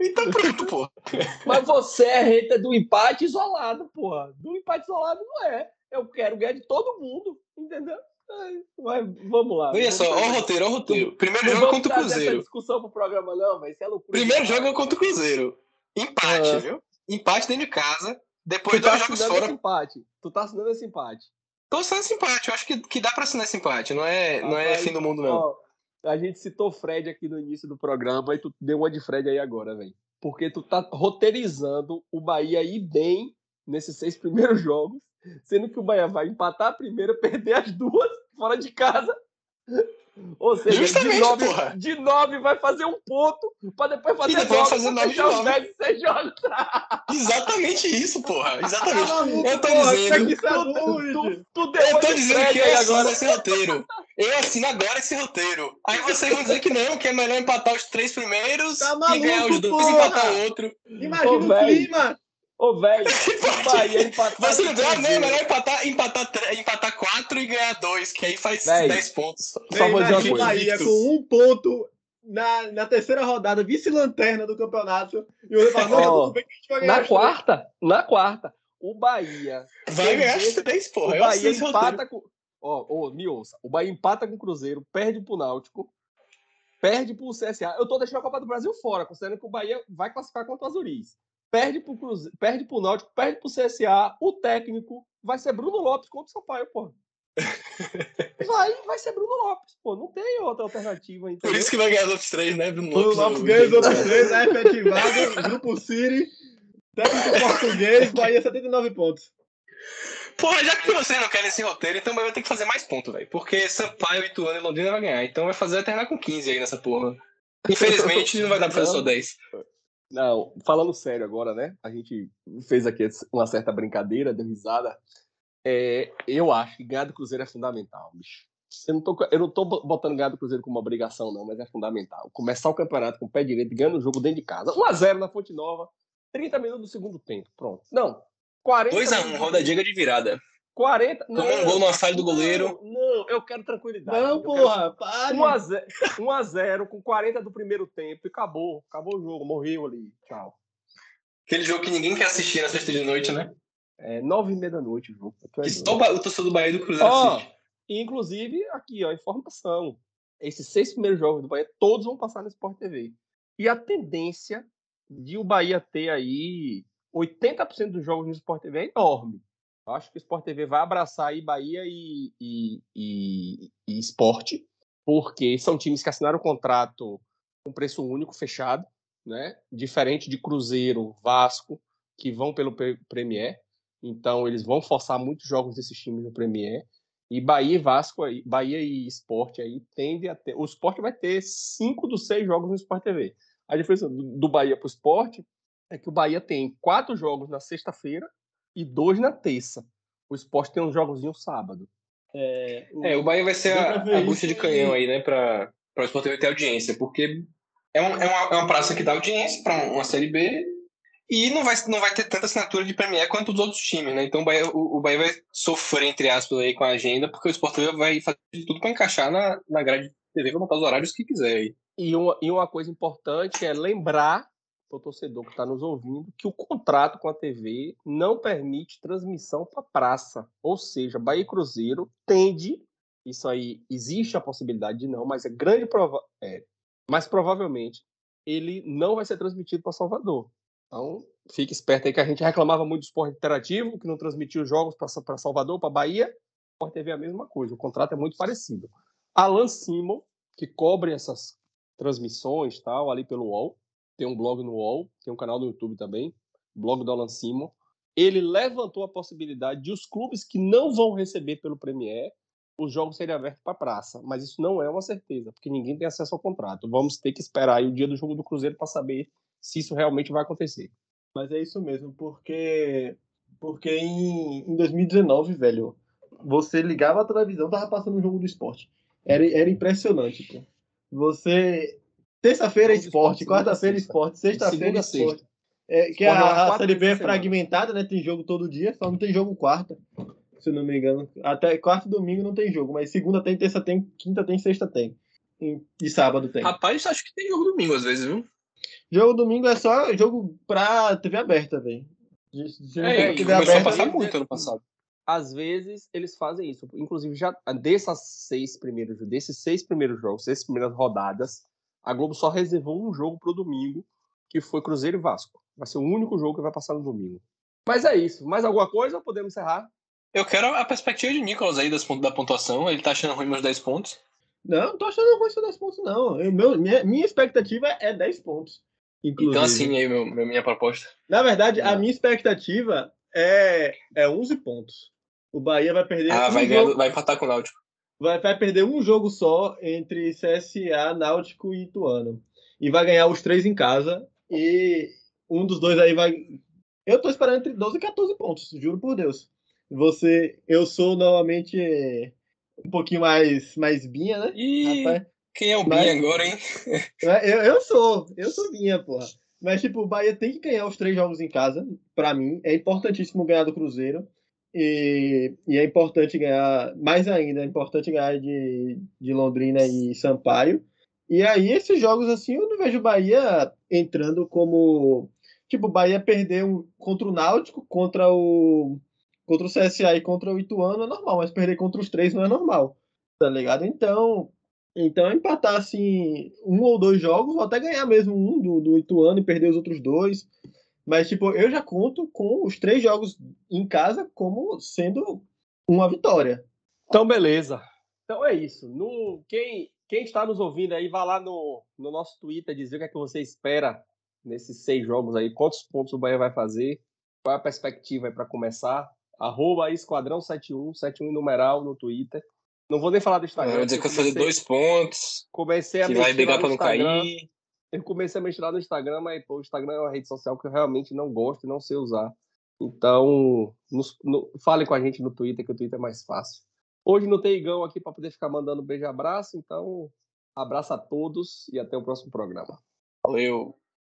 Então pronto, pô. Mas você é hater do empate isolado, porra. Do empate isolado não é. Eu quero ganhar de todo mundo, entendeu? Mas vamos lá. Olha só, ó o roteiro, ó o roteiro. Primeiro não jogo contra o Cruzeiro. Essa discussão pro programa, não, mas isso é loucura. Primeiro jogo é contra o Cruzeiro. Empate, ah. viu? Empate dentro de casa. Depois tu dois tá jogos fora. Esse empate. Tu tá assinando esse empate. Tô assinando esse empate. Eu acho que, que dá pra assinar esse empate. Não é, ah, não é fim do mundo, não. Ó, a gente citou Fred aqui no início do programa e tu deu uma de Fred aí agora, velho porque tu tá roteirizando o Bahia ir bem nesses seis primeiros jogos, sendo que o Bahia vai empatar a primeira, perder as duas fora de casa. Ou seja, de nove, de nove vai fazer um ponto para depois fazer e depois nove, fazer nove de 10 seis jogos. Exatamente isso, porra. Exatamente. eu tô porra, dizendo. Tu, tu, tu eu tô dizendo que eu assino agora. esse roteiro. Eu assino agora esse roteiro. Aí vocês vão dizer que não, que é melhor empatar os três primeiros tá maluco, e ganhar os dois e empatar o outro. Imagina Ô, o clima. Ô, velho, Bahia empatar. Você não ganha, é melhor empatar, empatar, empatar quatro e ganhar dois, que aí faz véio, 10 pontos. Só vou dizer uma coisa. Bahia com um ponto na, na terceira rodada, vice-lanterna do campeonato. E o fala, não, oh, bem que a gente vai ganhar. Na quarta, na quarta, o Bahia. Vai ganhar as três, porra. O Bahia empata com. Ó, oh, oh, me ouça. O Bahia empata com o Cruzeiro, perde pro Náutico, perde pro CSA. Eu tô deixando a Copa do Brasil fora, considerando que o Bahia vai classificar contra o Azuris perde pro, Cruze... perde pro Náutico, perde pro CSA, o técnico vai ser Bruno Lopes contra o Sampaio, pô. Vai, vai ser Bruno Lopes, pô. Não tem outra alternativa. Entendeu? Por isso que vai ganhar os outros três, né? Bruno Lopes, Bruno Lopes ganha os outros três, é efetivado. Grupo City, técnico português, Bahia 79 pontos. Porra, já que vocês não querem esse roteiro, então vai ter que fazer mais pontos, velho. Porque Sampaio, Ituano e Londrina vai ganhar. Então vai fazer terminar com 15 aí nessa porra. Infelizmente não vai dar pra fazer só 10. Não, falando sério agora, né? A gente fez aqui uma certa brincadeira, deu risada. É, eu acho que ganhar do Cruzeiro é fundamental, bicho. Eu não, tô, eu não tô botando ganhar do Cruzeiro como obrigação, não, mas é fundamental. Começar o campeonato com o pé direito, ganhando o jogo dentro de casa. 1x0 na Fonte Nova, 30 minutos do segundo tempo. Pronto. Não. 40 2x1, roda diga de virada. 40. Tomou um gol numa falha do goleiro. Não, não, eu quero tranquilidade. Não, porra, pare. 1x0 com 40 do primeiro tempo e acabou. Acabou o jogo, morreu ali. Tchau. Aquele jogo que ninguém quer assistir na sexta de noite, né? É, 9 e meia da noite o jogo. Que só o torcedor do Bahia e do Cruzeiro Ó, assiste. Inclusive, aqui, ó, informação. Esses seis primeiros jogos do Bahia, todos vão passar no Sport TV. E a tendência de o Bahia ter aí 80% dos jogos no Sport TV é enorme. Eu acho que o Sport TV vai abraçar aí Bahia e, e, e, e Sport, porque são times que assinaram o contrato com preço único, fechado, né? Diferente de Cruzeiro, Vasco, que vão pelo Pre- Premier. Então, eles vão forçar muitos jogos desses times no Premier. E Bahia e Vasco aí, Bahia e Sport aí tende a ter. O Sport vai ter cinco dos seis jogos no Sport TV. A diferença do Bahia para o Sport é que o Bahia tem quatro jogos na sexta-feira e dois na terça. O Sport tem um jogozinho sábado. É, o- É, o Bahia vai ser a, a bucha de canhão aí, né, pra, pra o Sport TV ter audiência, porque é, um- é uma, é uma praça que dá audiência pra uma Série B e não vai, não vai ter tanta assinatura de Premier quanto os outros times, né? Então o Bahia, o, o Bahia vai sofrer, entre aspas, aí com a agenda, porque o Sport TV vai fazer de tudo pra encaixar na, na grade de TV, vai botar os horários que quiser aí. E uma, e uma coisa importante é lembrar para o torcedor que está nos ouvindo que o contrato com a TV não permite transmissão para praça. Ou seja, Bahia e Cruzeiro tende, isso aí existe a possibilidade de não, mas é grande prova é, mas provavelmente ele não vai ser transmitido para Salvador. Então, fique esperto aí que a gente reclamava muito do esporte interativo, que não transmitia os jogos para Salvador, para Bahia. O Sport TV é a mesma coisa, o contrato é muito parecido. Alan Simon, que cobre essas transmissões tal, ali pelo UOL. Tem um blog no UOL, tem um canal no YouTube também, blog do Alan Simon. Ele levantou a possibilidade de os clubes que não vão receber pelo Premier os jogos serem abertos para praça, mas isso não é uma certeza, porque ninguém tem acesso ao contrato. Vamos ter que esperar o dia do jogo do Cruzeiro para saber se isso realmente vai acontecer. Mas é isso mesmo, porque porque em, em 2019, velho, você ligava a televisão, tava passando um jogo do esporte. Era, era impressionante, pô. Você. Terça-feira é Jogo do esporte, quarta-feira esporte, sexta-feira a esporte. sexta. É, que Esporte joga a, a Série B é fragmentada, né? Tem jogo todo dia, só não tem jogo quarta, se eu não me engano. Até quarta e domingo não tem jogo, mas segunda tem, terça tem, quinta tem, sexta tem. E, e sábado tem. Rapaz, acho que tem jogo domingo às vezes, viu? Jogo domingo é só jogo pra TV aberta, velho. É, TV começou a aberta, passar muito ano passado. Às vezes eles fazem isso. Inclusive, já dessas seis primeiros, desses seis primeiros jogos, seis primeiras rodadas, a Globo só reservou um jogo pro domingo, que foi Cruzeiro e Vasco. Vai ser o único jogo que vai passar no domingo. Mas é isso. Mais alguma coisa ou podemos encerrar? Eu quero a perspectiva de Nicolas aí das, da pontuação. Ele tá achando ruim meus 10 pontos. Não, não tô achando ruim ser 10 pontos, não. Eu- meu- minha, minha expectativa é 10 pontos. Inclusive. Então, assim, aí, meu, meu- minha proposta. Na verdade, a minha expectativa é, é 11 pontos. O Bahia vai perder, Ah, um vai, ganhar, vai empatar com o Náutico. Vai, vai perder um jogo só entre CSA, Náutico e Ituano. E vai ganhar os três em casa. E um dos dois aí vai. Eu tô esperando entre 12 e 14 pontos, juro por Deus. Você. Eu sou novamente um pouquinho mais, mais binha, né? Ih, Rapaz, quem é o Mas- Binha agora, hein? Eu, eu sou, eu sou minha, porra. Mas, tipo, o Bahia tem que ganhar os três jogos em casa, pra mim. É importantíssimo ganhar do Cruzeiro. E, e é importante ganhar, mais ainda, é importante ganhar de, de Londrina e Sampaio. E aí, esses jogos, assim, eu não vejo o Bahia entrando como. Tipo, Bahia perder um, contra o Náutico, contra o. Contra o CSA e contra o Ituano é normal, mas perder contra os três não é normal. Tá ligado? Então, então, empatar assim, um ou dois jogos, ou até ganhar mesmo um do, do Ituano e perder os outros dois. Mas, tipo, eu já conto com os três jogos em casa como sendo uma vitória. Então, beleza. Então é isso. No, quem, quem está nos ouvindo aí, vá lá no, no nosso Twitter dizer o que é que você espera nesses seis jogos aí, quantos pontos o Bahia vai fazer, qual é a perspectiva aí para começar. Arroba aí Esquadrão71, 71 em numeral no Twitter. Não vou nem falar do Instagram. Vai dizer que porque vai fazer dois pontos, Comecei a que vai brigar no não cair. Eu comecei a mexer no Instagram, mas pô, o Instagram é uma rede social que eu realmente não gosto e não sei usar. Então, nos, no, fale com a gente no Twitter, que o Twitter é mais fácil. Hoje não tem Igão aqui para poder ficar mandando beijo e abraço, então abraço a todos e até o próximo programa. Valeu!